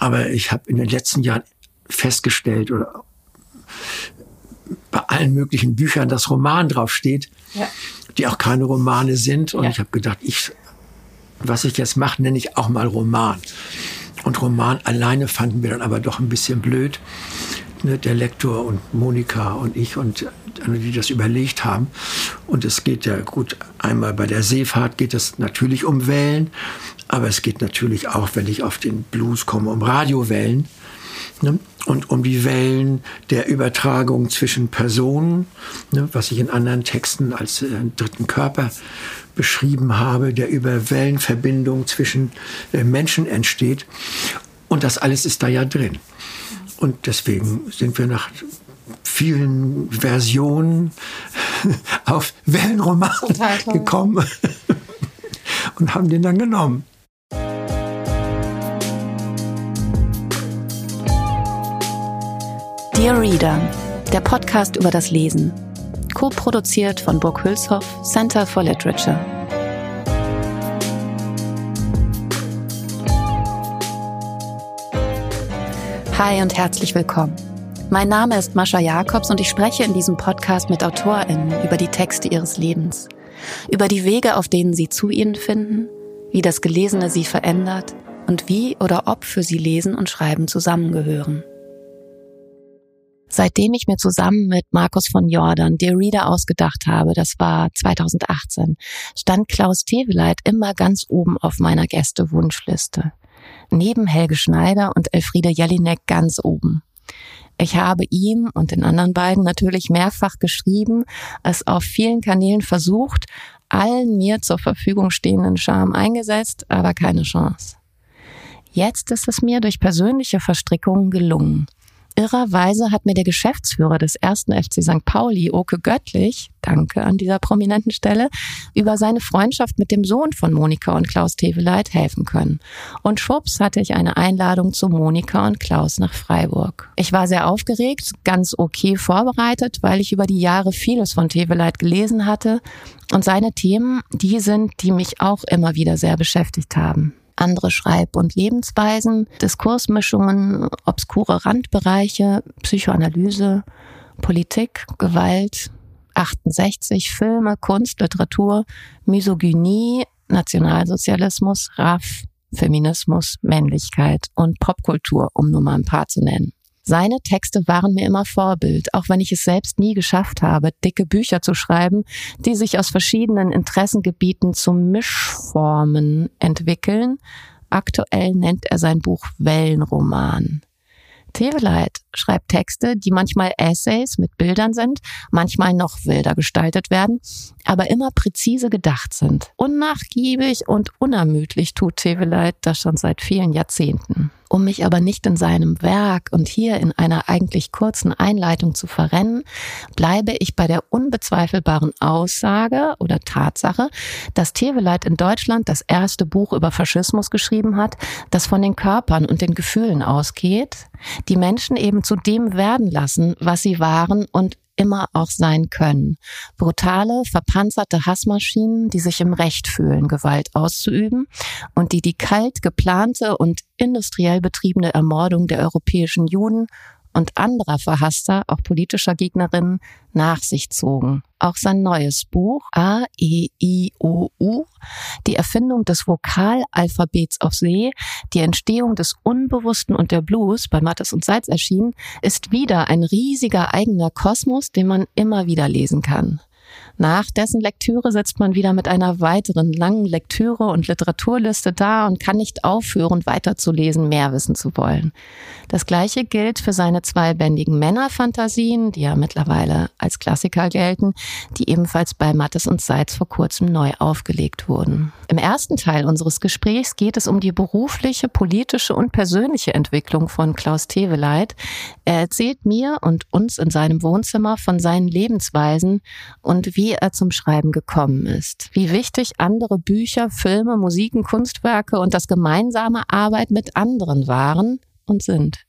Aber ich habe in den letzten Jahren festgestellt oder bei allen möglichen Büchern, dass Roman draufsteht, ja. die auch keine Romane sind. Und ja. ich habe gedacht, ich, was ich jetzt mache, nenne ich auch mal Roman. Und Roman alleine fanden wir dann aber doch ein bisschen blöd. Ne, der Lektor und Monika und ich und die das überlegt haben. Und es geht ja gut, einmal bei der Seefahrt geht es natürlich um Wellen, aber es geht natürlich auch, wenn ich auf den Blues komme, um Radiowellen. Ne? Und um die Wellen der Übertragung zwischen Personen, ne? was ich in anderen Texten als äh, dritten Körper beschrieben habe, der über Wellenverbindung zwischen äh, Menschen entsteht. Und das alles ist da ja drin. Und deswegen sind wir nach vielen Versionen auf Wellenroman gekommen und haben den dann genommen. Dear Reader, der Podcast über das Lesen. Co-produziert von Burg Hülshoff, Center for Literature. Hi und herzlich willkommen. Mein Name ist Mascha Jakobs und ich spreche in diesem Podcast mit AutorInnen über die Texte ihres Lebens, über die Wege, auf denen sie zu ihnen finden, wie das Gelesene sie verändert und wie oder ob für sie Lesen und Schreiben zusammengehören. Seitdem ich mir zusammen mit Markus von Jordan Dear Reader ausgedacht habe, das war 2018, stand Klaus Teweleit immer ganz oben auf meiner Gäste-Wunschliste. Neben Helge Schneider und Elfriede Jelinek ganz oben. Ich habe ihm und den anderen beiden natürlich mehrfach geschrieben, es auf vielen Kanälen versucht, allen mir zur Verfügung stehenden Charme eingesetzt, aber keine Chance. Jetzt ist es mir durch persönliche Verstrickungen gelungen. Irrerweise hat mir der Geschäftsführer des ersten FC St. Pauli, Oke Göttlich, danke an dieser prominenten Stelle, über seine Freundschaft mit dem Sohn von Monika und Klaus Teveleit helfen können. Und schwupps hatte ich eine Einladung zu Monika und Klaus nach Freiburg. Ich war sehr aufgeregt, ganz okay vorbereitet, weil ich über die Jahre vieles von Teveleit gelesen hatte und seine Themen, die sind, die mich auch immer wieder sehr beschäftigt haben andere Schreib- und Lebensweisen, Diskursmischungen, obskure Randbereiche, Psychoanalyse, Politik, Gewalt, 68, Filme, Kunst, Literatur, Misogynie, Nationalsozialismus, RAF, Feminismus, Männlichkeit und Popkultur, um nur mal ein paar zu nennen. Seine Texte waren mir immer Vorbild, auch wenn ich es selbst nie geschafft habe, dicke Bücher zu schreiben, die sich aus verschiedenen Interessengebieten zu Mischformen entwickeln. Aktuell nennt er sein Buch Wellenroman. Teveleit schreibt Texte, die manchmal Essays mit Bildern sind, manchmal noch wilder gestaltet werden, aber immer präzise gedacht sind. Unnachgiebig und unermüdlich tut Teveleit das schon seit vielen Jahrzehnten. Um mich aber nicht in seinem Werk und hier in einer eigentlich kurzen Einleitung zu verrennen, bleibe ich bei der unbezweifelbaren Aussage oder Tatsache, dass Teveleit in Deutschland das erste Buch über Faschismus geschrieben hat, das von den Körpern und den Gefühlen ausgeht, die Menschen eben zu dem werden lassen, was sie waren und immer auch sein können. Brutale, verpanzerte Hassmaschinen, die sich im Recht fühlen, Gewalt auszuüben und die die kalt geplante und industriell betriebene Ermordung der europäischen Juden und anderer Verhasster, auch politischer Gegnerinnen, nach sich zogen. Auch sein neues Buch A, E, I, O, U, die Erfindung des Vokalalphabets auf See, die Entstehung des Unbewussten und der Blues bei Mattes und Seitz erschienen, ist wieder ein riesiger eigener Kosmos, den man immer wieder lesen kann. Nach dessen Lektüre sitzt man wieder mit einer weiteren langen Lektüre und Literaturliste da und kann nicht aufhören, weiterzulesen, mehr wissen zu wollen. Das gleiche gilt für seine zweibändigen Männerfantasien, die ja mittlerweile als Klassiker gelten, die ebenfalls bei Mattes und Seitz vor kurzem neu aufgelegt wurden. Im ersten Teil unseres Gesprächs geht es um die berufliche, politische und persönliche Entwicklung von Klaus Teveleit. Er erzählt mir und uns in seinem Wohnzimmer von seinen Lebensweisen und wie er zum Schreiben gekommen ist. Wie wichtig andere Bücher, Filme, Musiken, Kunstwerke und das gemeinsame Arbeit mit anderen waren und sind.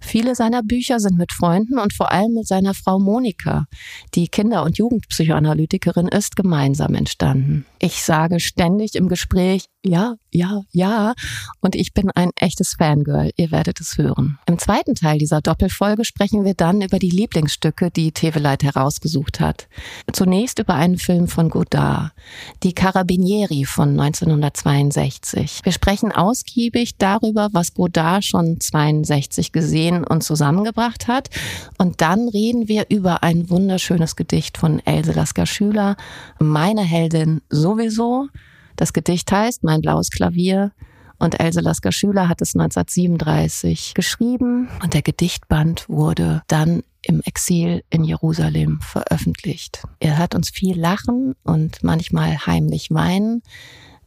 Viele seiner Bücher sind mit Freunden und vor allem mit seiner Frau Monika, die Kinder- und Jugendpsychoanalytikerin ist, gemeinsam entstanden. Ich sage ständig im Gespräch, ja, ja, ja. Und ich bin ein echtes Fangirl. Ihr werdet es hören. Im zweiten Teil dieser Doppelfolge sprechen wir dann über die Lieblingsstücke, die Teveleit herausgesucht hat. Zunächst über einen Film von Godard, Die Carabinieri von 1962. Wir sprechen ausgiebig darüber, was Godard schon 62 gesehen und zusammengebracht hat. Und dann reden wir über ein wunderschönes Gedicht von Else Lasker Schüler, meine Heldin sowieso. Das Gedicht heißt Mein blaues Klavier und Else Lasker Schüler hat es 1937 geschrieben und der Gedichtband wurde dann im Exil in Jerusalem veröffentlicht. Er hört uns viel lachen und manchmal heimlich weinen.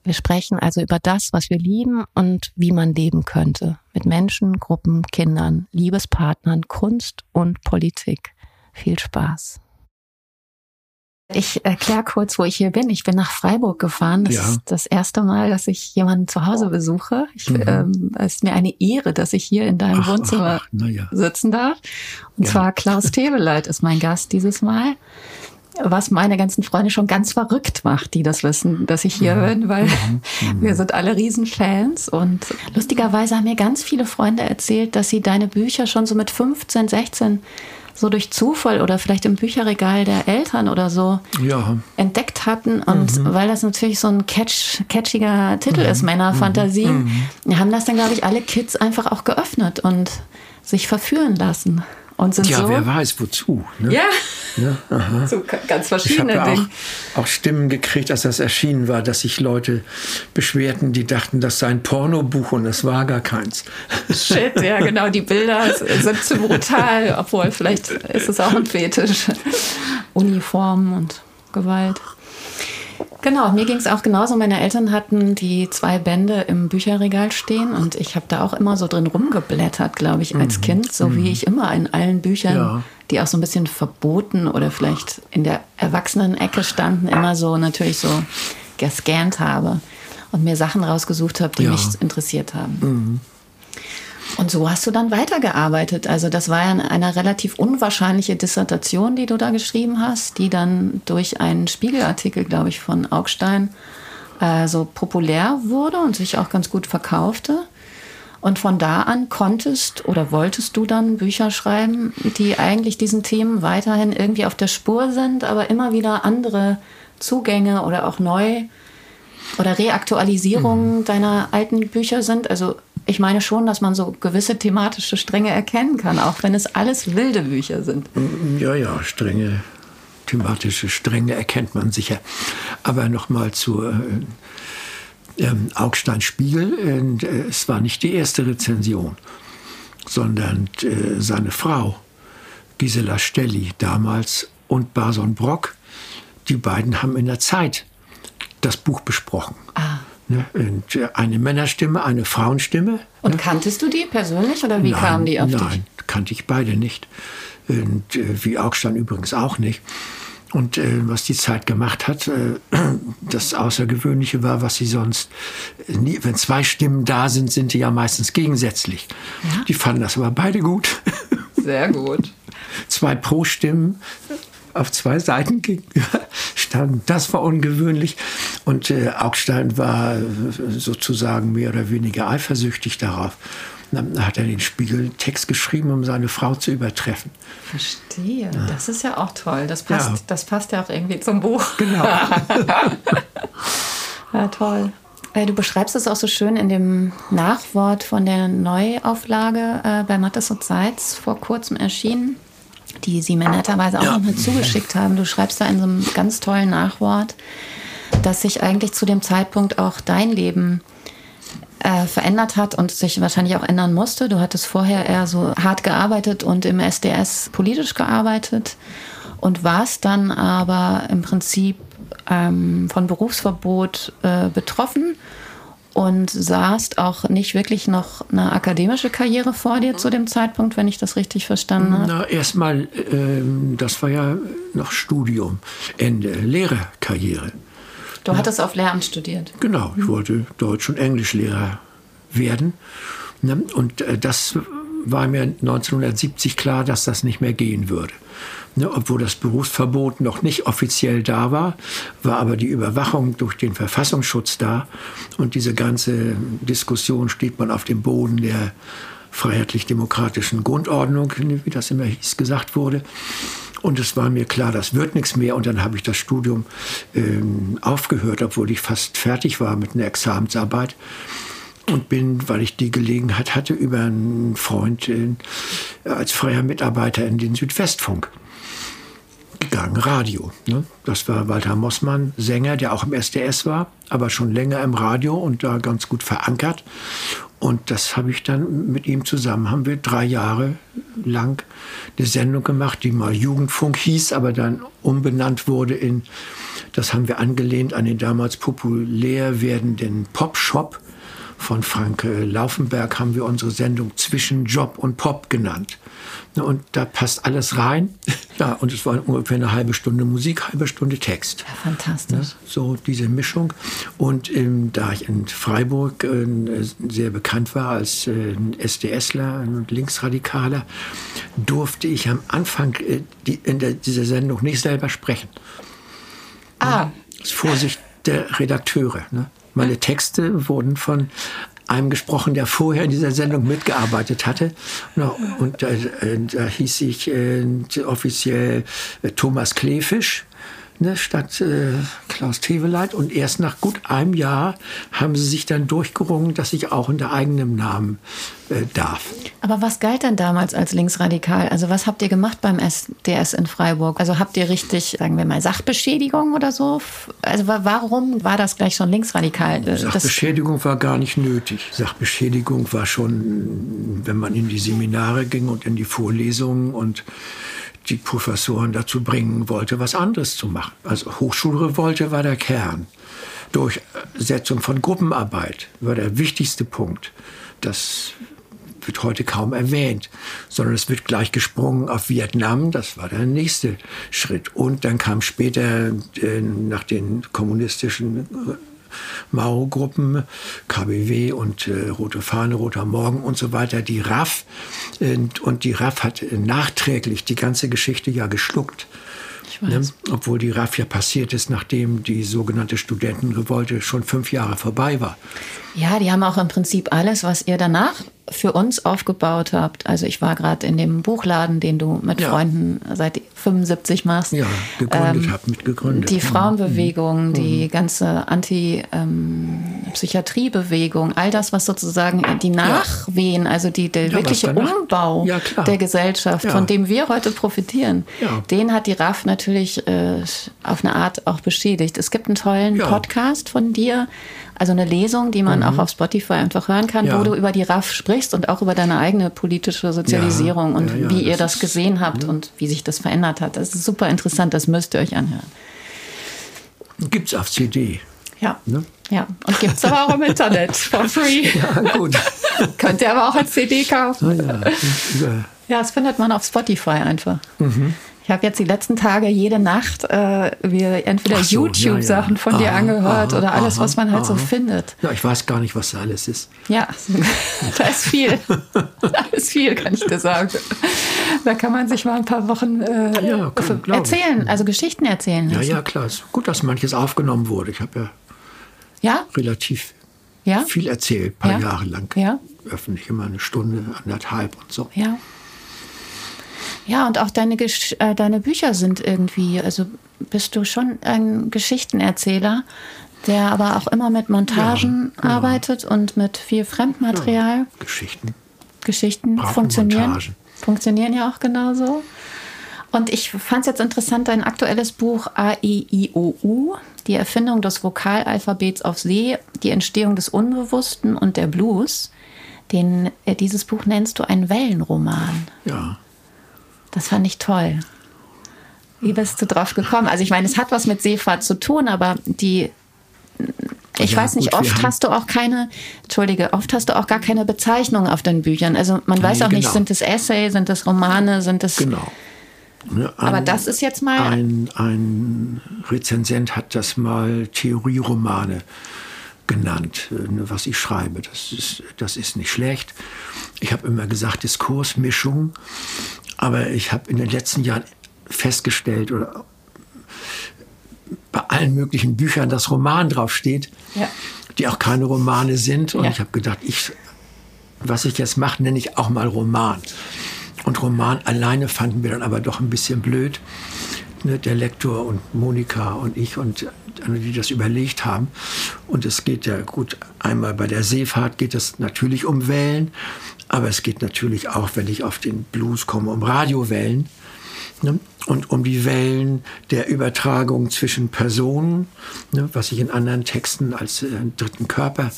Wir sprechen also über das, was wir lieben und wie man leben könnte. Mit Menschen, Gruppen, Kindern, Liebespartnern, Kunst und Politik. Viel Spaß. Ich erkläre kurz, wo ich hier bin. Ich bin nach Freiburg gefahren. Das ja. ist das erste Mal, dass ich jemanden zu Hause besuche. Ich, mhm. ähm, es ist mir eine Ehre, dass ich hier in deinem ach, Wohnzimmer ach, ja. sitzen darf. Und ja. zwar Klaus Tebeleit ist mein Gast dieses Mal. Was meine ganzen Freunde schon ganz verrückt macht, die das wissen, dass ich hier mhm. bin, weil mhm. wir sind alle Riesenfans. Und lustigerweise haben mir ganz viele Freunde erzählt, dass sie deine Bücher schon so mit 15, 16 so durch Zufall oder vielleicht im Bücherregal der Eltern oder so ja. entdeckt hatten. Und mhm. weil das natürlich so ein catch, catchiger Titel mhm. ist, Männerfantasien, mhm. haben das dann, glaube ich, alle Kids einfach auch geöffnet und sich verführen lassen. Und sind ja, so, wer weiß wozu. Ne? Ja, ja so ganz verschiedene ich Dinge. Auch, auch Stimmen gekriegt, als das erschienen war, dass sich Leute beschwerten, die dachten, das sei ein Pornobuch und es war gar keins. Shit, ja genau, die Bilder sind zu brutal, obwohl vielleicht ist es auch ein Fetisch. Uniformen und Gewalt. Genau, mir ging es auch genauso. Meine Eltern hatten die zwei Bände im Bücherregal stehen und ich habe da auch immer so drin rumgeblättert, glaube ich, als mhm. Kind, so mhm. wie ich immer in allen Büchern, ja. die auch so ein bisschen verboten oder vielleicht in der Erwachsenen-Ecke standen, immer so natürlich so gescannt habe und mir Sachen rausgesucht habe, die ja. mich interessiert haben. Mhm. Und so hast du dann weitergearbeitet. Also das war ja eine relativ unwahrscheinliche Dissertation, die du da geschrieben hast, die dann durch einen Spiegelartikel, glaube ich, von Augstein äh, so populär wurde und sich auch ganz gut verkaufte. Und von da an konntest oder wolltest du dann Bücher schreiben, die eigentlich diesen Themen weiterhin irgendwie auf der Spur sind, aber immer wieder andere Zugänge oder auch neu oder Reaktualisierungen mhm. deiner alten Bücher sind. Also ich meine schon, dass man so gewisse thematische Stränge erkennen kann, auch wenn es alles wilde Bücher sind. Ja, ja, Stränge, thematische Stränge erkennt man sicher. Aber nochmal zur äh, ähm, Augstein Spiegel. Äh, es war nicht die erste Rezension, sondern äh, seine Frau, Gisela Stelli damals, und Bason Brock, die beiden haben in der Zeit das Buch besprochen. Ah. Ne? Und eine Männerstimme, eine Frauenstimme. Und ne? kanntest du die persönlich oder wie nein, kamen die auf nein, dich? Nein, kannte ich beide nicht. Und äh, wie Augstein übrigens auch nicht. Und äh, was die Zeit gemacht hat, äh, das Außergewöhnliche war, was sie sonst, äh, nie, wenn zwei Stimmen da sind, sind die ja meistens gegensätzlich. Ja? Die fanden das aber beide gut. Sehr gut. zwei Pro-Stimmen, auf zwei Seiten standen. Das war ungewöhnlich. Und äh, Augstein war äh, sozusagen mehr oder weniger eifersüchtig darauf. dann hat er den Spiegeltext geschrieben, um seine Frau zu übertreffen. Verstehe. Ja. Das ist ja auch toll. Das passt, ja. das passt ja auch irgendwie zum Buch. Genau. ja, toll. Äh, du beschreibst es auch so schön in dem Nachwort von der Neuauflage äh, bei Mattes und Seitz vor kurzem erschienen die sie mir netterweise auch ja. nochmal zugeschickt haben. Du schreibst da in so einem ganz tollen Nachwort, dass sich eigentlich zu dem Zeitpunkt auch dein Leben äh, verändert hat und sich wahrscheinlich auch ändern musste. Du hattest vorher eher so hart gearbeitet und im SDS politisch gearbeitet und warst dann aber im Prinzip ähm, von Berufsverbot äh, betroffen und sahst auch nicht wirklich noch eine akademische Karriere vor dir zu dem Zeitpunkt, wenn ich das richtig verstanden habe? Na, erstmal, äh, das war ja noch Studium, Ende, Lehrerkarriere. Du hattest ja. auf Lehramt studiert? Genau, ich wollte Deutsch- und Englischlehrer werden. Ne? Und äh, das war mir 1970 klar, dass das nicht mehr gehen würde. Ne, obwohl das Berufsverbot noch nicht offiziell da war, war aber die Überwachung durch den Verfassungsschutz da. Und diese ganze Diskussion steht man auf dem Boden der freiheitlich-demokratischen Grundordnung, wie das immer hieß, gesagt wurde. Und es war mir klar, das wird nichts mehr. Und dann habe ich das Studium ähm, aufgehört, obwohl ich fast fertig war mit einer Examensarbeit. Und bin, weil ich die Gelegenheit hatte, über einen Freund äh, als freier Mitarbeiter in den Südwestfunk gegangen, Radio. Ne? Das war Walter Mossmann, Sänger, der auch im SDS war, aber schon länger im Radio und da ganz gut verankert. Und das habe ich dann mit ihm zusammen, haben wir drei Jahre lang eine Sendung gemacht, die mal Jugendfunk hieß, aber dann umbenannt wurde in, das haben wir angelehnt an den damals populär werdenden Pop-Shop von Frank Laufenberg, haben wir unsere Sendung zwischen Job und Pop genannt. Und da passt alles rein. Ja, und es war ungefähr eine halbe Stunde Musik, halbe Stunde Text. Ja, fantastisch. So diese Mischung. Und ähm, da ich in Freiburg äh, sehr bekannt war als äh, SDSler und Linksradikaler, durfte ich am Anfang äh, die, in der, dieser Sendung nicht selber sprechen. Ah. Aus Vorsicht der Redakteure. Ne? Meine Texte wurden von einem gesprochen, der vorher in dieser Sendung mitgearbeitet hatte. Und da, äh, da hieß ich äh, offiziell äh, Thomas Klefisch ne, statt äh, Klaus Teveleit. Und erst nach gut einem Jahr haben sie sich dann durchgerungen, dass ich auch unter eigenem Namen äh, darf. Aber was galt denn damals als linksradikal? Also was habt ihr gemacht beim SDS in Freiburg? Also habt ihr richtig, sagen wir mal, Sachbeschädigung oder so? Also warum war das gleich schon linksradikal? Äh, Sachbeschädigung war gar nicht nötig. Sachbeschädigung war schon, wenn man in die Seminare ging und in die Vorlesungen und die Professoren dazu bringen wollte, was anderes zu machen. Also Hochschulrevolte war der Kern. Durchsetzung von Gruppenarbeit war der wichtigste Punkt. Das wird heute kaum erwähnt, sondern es wird gleich gesprungen auf Vietnam. Das war der nächste Schritt. Und dann kam später äh, nach den kommunistischen Mao-Gruppen, KBW und äh, Rote Fahne, Roter Morgen und so weiter, die RAF. Und, und die RAF hat nachträglich die ganze Geschichte ja geschluckt. Ne? Obwohl die RAF ja passiert ist, nachdem die sogenannte Studentenrevolte schon fünf Jahre vorbei war. Ja, die haben auch im Prinzip alles, was ihr danach für uns aufgebaut habt. Also ich war gerade in dem Buchladen, den du mit ja. Freunden seit 75 machst. Ja, gegründet ähm, habt, mitgegründet. Die Frauenbewegung, mhm. die ganze Anti-Psychiatriebewegung, ähm, all das, was sozusagen die Nachwehen, also die, der ja, wirkliche Umbau der Gesellschaft, von dem wir heute profitieren, den hat die RAF natürlich äh, auf eine Art auch beschädigt. Es gibt einen tollen Podcast von dir, also eine Lesung, die man mhm. auch auf Spotify einfach hören kann, ja. wo du über die RAF sprichst und auch über deine eigene politische Sozialisierung ja. und ja, wie ihr das, das gesehen habt und wie sich das verändert hat. Das ist super interessant, das müsst ihr euch anhören. Gibt es auf CD. Ja. Ne? Ja, und gibt es aber auch im Internet for free. Ja, gut. Könnt ihr aber auch als CD kaufen. Ah, ja. ja, das findet man auf Spotify einfach. Mhm. Ich habe jetzt die letzten Tage jede Nacht äh, wir entweder so, YouTube-Sachen ja, ja. von dir angehört aha, oder alles, aha, was man halt aha. so findet. Ja, ich weiß gar nicht, was da alles ist. Ja, da ist viel. da ist viel, kann ich dir sagen. Da kann man sich mal ein paar Wochen äh, ja, kann, erzählen, also Geschichten erzählen lassen. Ja, ja, klar. Es ist gut, dass manches aufgenommen wurde. Ich habe ja, ja? relativ ja? viel erzählt, ein paar Jahre lang. Ja? Öffentlich immer eine Stunde, anderthalb und so. Ja. Ja, und auch deine, Gesch äh, deine Bücher sind irgendwie, also bist du schon ein Geschichtenerzähler, der aber auch immer mit Montagen ja, genau. arbeitet und mit viel Fremdmaterial. Ja, Geschichten. Geschichten Braven funktionieren. Montagen. Funktionieren ja auch genauso. Und ich fand es jetzt interessant, dein aktuelles Buch A, E, I, O, U, die Erfindung des Vokalalphabets auf See, die Entstehung des Unbewussten und der Blues. Den, äh, dieses Buch nennst du einen Wellenroman. Ja. Das fand ich toll. Wie bist du drauf gekommen? Also ich meine, es hat was mit Seefahrt zu tun, aber die ich ja, weiß nicht, gut, oft hast du auch keine, entschuldige, oft hast du auch gar keine Bezeichnung auf deinen Büchern. Also man weiß nee, auch nicht, genau. sind es Essay, sind es Romane, sind es. Genau. Ein, aber das ist jetzt mal. Ein, ein Rezensent hat das mal Theorieromane genannt, äh, was ich schreibe. Das ist, das ist nicht schlecht. Ich habe immer gesagt, Diskursmischung. Aber ich habe in den letzten Jahren festgestellt, oder bei allen möglichen Büchern, dass Roman draufsteht, ja. die auch keine Romane sind. Und ja. ich habe gedacht, ich, was ich jetzt mache, nenne ich auch mal Roman. Und Roman alleine fanden wir dann aber doch ein bisschen blöd. Ne, der Lektor und Monika und ich und die das überlegt haben. Und es geht ja gut, einmal bei der Seefahrt geht es natürlich um Wellen, aber es geht natürlich auch, wenn ich auf den Blues komme, um Radiowellen. Ne? Und um die Wellen der Übertragung zwischen Personen, ne? was ich in anderen Texten als äh, dritten Körper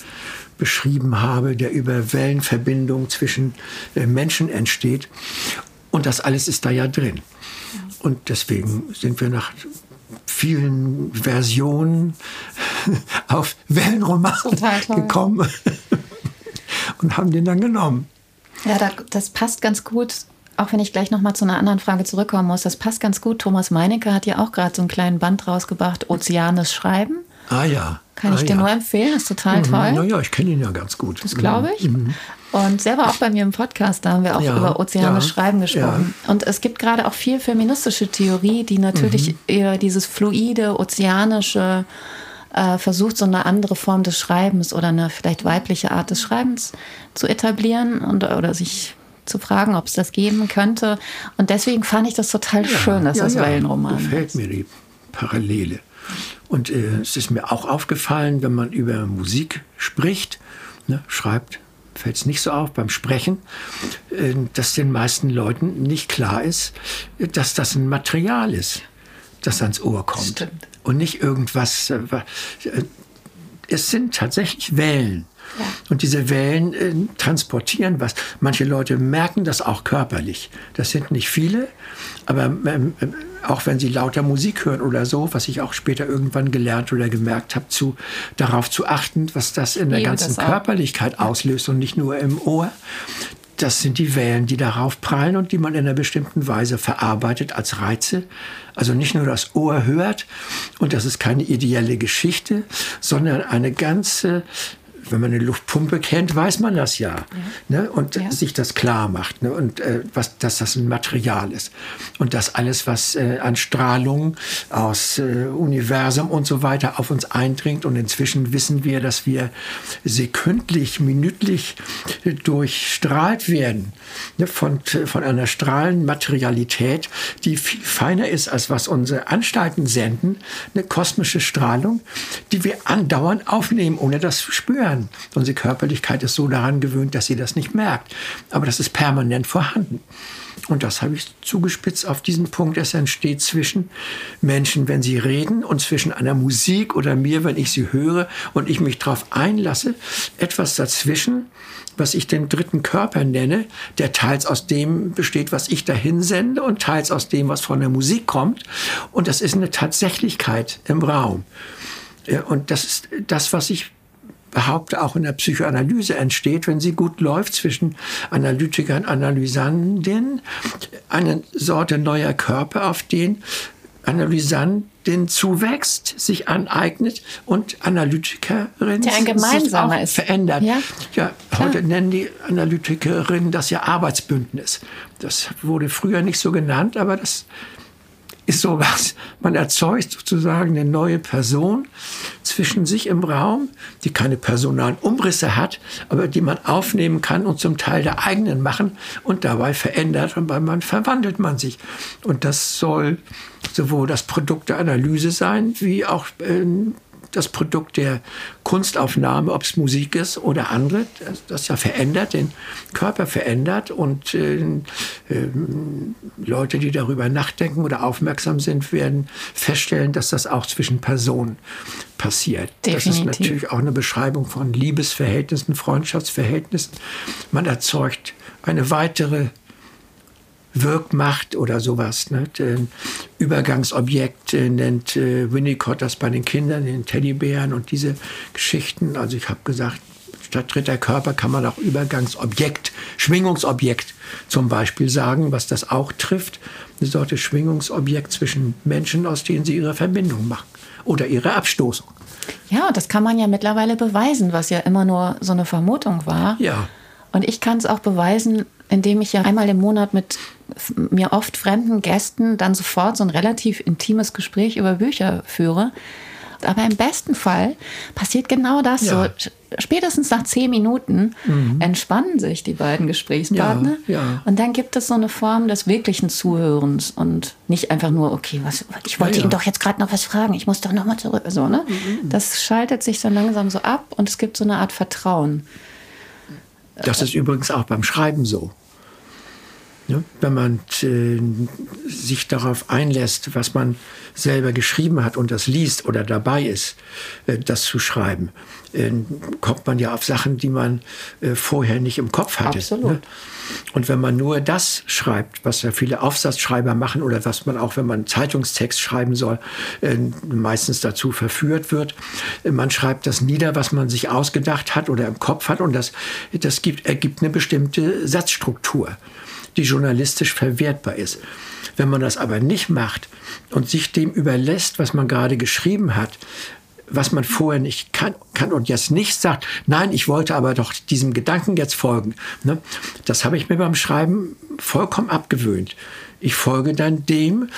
beschrieben habe, der über Wellenverbindung zwischen äh, Menschen entsteht. Und das alles ist da ja drin. Und deswegen sind wir nach vielen Versionen auf Wellenroman gekommen und haben den dann genommen. Ja, das passt ganz gut auch wenn ich gleich nochmal zu einer anderen Frage zurückkommen muss, das passt ganz gut. Thomas Meinecke hat ja auch gerade so einen kleinen Band rausgebracht, Ozeanes Schreiben. Ah ja. Kann ah, ich dir ja. nur empfehlen, das ist total mhm. toll. Naja, ich kenne ihn ja ganz gut. Das glaube ich. Mhm. Und selber auch bei mir im Podcast, da haben wir auch ja, über Ozeanes ja, Schreiben gesprochen. Und es gibt gerade auch viel feministische Theorie, die natürlich mhm. dieses fluide, ozeanische äh, versucht, so eine andere Form des Schreibens oder eine vielleicht weibliche Art des Schreibens zu etablieren und, oder sich zu fragen, ob es das geben könnte. Und deswegen fand ich das total schön, dass das Wellenroman gefällt ist. mir die Parallele. Und äh, es ist mir auch aufgefallen, wenn man über Musik spricht, ne, schreibt, fällt es nicht so auf beim Sprechen, äh, dass den meisten Leuten nicht klar ist, dass das ein Material ist, das ans Ohr kommt. Stimmt. Und nicht irgendwas. Äh, äh es sind tatsächlich Wellen. Ja. Und diese Wellen äh, transportieren was. Manche Leute merken das auch körperlich. Das sind nicht viele, aber ähm, äh, auch wenn sie lauter Musik hören oder so, was ich auch später irgendwann gelernt oder gemerkt habe, zu, darauf zu achten, was das in der ganzen Körperlichkeit auslöst und nicht nur im Ohr. Das sind die Wellen, die darauf prallen und die man in einer bestimmten Weise verarbeitet als Reize. Also nicht nur das Ohr hört und das ist keine ideelle Geschichte, sondern eine ganze wenn man eine Luftpumpe kennt, weiß man das ja. ja. Ne? Und ja. sich das klar macht. Ne? Und äh, was, dass das ein Material ist. Und dass alles, was äh, an Strahlung aus äh, Universum und so weiter auf uns eindringt. Und inzwischen wissen wir, dass wir sekündlich, minütlich durchstrahlt werden. Ne? Von, von einer Strahlenmaterialität, die viel feiner ist, als was unsere Anstalten senden. Eine kosmische Strahlung, die wir andauernd aufnehmen, ohne das zu spüren lernen. Unsere Körperlichkeit ist so daran gewöhnt, dass sie das nicht merkt. Aber das ist permanent vorhanden. Und das habe ich zugespitzt auf diesen Punkt. Es entsteht zwischen Menschen, wenn sie reden, und zwischen einer Musik oder mir, wenn ich sie höre und ich mich darauf einlasse, etwas dazwischen, was ich den dritten Körper nenne, der teils aus dem besteht, was ich dahin sende und teils aus dem, was von der Musik kommt. Und das ist eine Tatsächlichkeit im Raum. Und das ist das, was ich behaupte, auch in der Psychoanalyse entsteht, wenn sie gut läuft zwischen Analytiker und Analysandin, eine Sorte neuer Körper, auf den Analysandin zuwächst, sich aneignet und Analytikerin Der ein gemeinsamer ist. verändert. Ja, ja heute nennen die Analytikerinnen das ja Arbeitsbündnis. Das wurde früher nicht so genannt, aber das ist sowas. Man erzeugt sozusagen eine neue Person zwischen sich im Raum, die keine personalen Umrisse hat, aber die man aufnehmen kann und zum Teil der eigenen machen und dabei verändert und man verwandelt man sich. Und das soll sowohl das Produkt der Analyse sein, wie auch äh, das Produkt der Kunstaufnahme, ob es Musik ist oder andere, das, das ja verändert, den Körper verändert und äh, äh, Leute, die darüber nachdenken oder aufmerksam sind, werden feststellen, dass das auch zwischen Personen passiert. Definitiv. Das ist natürlich auch eine Beschreibung von Liebesverhältnissen, Freundschaftsverhältnissen. Man erzeugt eine weitere Wirkmacht oder sowas. Ne? Übergangsobjekt nennt äh, Winnicott das bei den Kindern, den Teddybären und diese Geschichten. Also ich habe gesagt, statt dritter Körper kann man auch Übergangsobjekt, Schwingungsobjekt zum Beispiel sagen, was das auch trifft. Eine Sorte Schwingungsobjekt zwischen Menschen, aus denen sie ihre Verbindung machen oder ihre Abstoßung. Ja, das kann man ja mittlerweile beweisen, was ja immer nur so eine Vermutung war. Ja. Und ich kann es auch beweisen, indem ich ja einmal im Monat mit mir oft fremden Gästen dann sofort so ein relativ intimes Gespräch über Bücher führe. Aber im besten Fall passiert genau das ja. so. Spätestens nach zehn Minuten mhm. entspannen sich die beiden Gesprächspartner. Ja, ja. Und dann gibt es so eine Form des wirklichen Zuhörens und nicht einfach nur, okay, was, ich wollte ihn doch jetzt gerade noch was fragen, ich muss doch noch mal zurück. So, ne? Mhm. Das schaltet sich dann langsam so ab und es gibt so eine Art Vertrauen. Das ist übrigens auch beim Schreiben so. Ne? Wenn man äh, sich darauf einlässt, was man selber geschrieben hat und das liest oder dabei ist, äh, das zu schreiben, äh, kommt man ja auf Sachen, die man äh, vorher nicht im Kopf hatte. Absolut. Ne? Und wenn man nur das schreibt, was ja viele Aufsatzschreiber machen oder was man auch, wenn man Zeitungstext schreiben soll, äh, meistens dazu verführt wird, äh, man schreibt das nieder, was man sich ausgedacht hat oder im Kopf hat und das, das gibt, ergibt eine bestimmte Satzstruktur die journalistisch verwertbar ist. Wenn man das aber nicht macht und sich dem überlässt, was man gerade geschrieben hat, was man vorher nicht kann, kann und jetzt nicht sagt, nein, ich wollte aber doch diesem Gedanken jetzt folgen. Ne? Das habe ich mir beim Schreiben vollkommen abgewöhnt. Ich folge dann dem,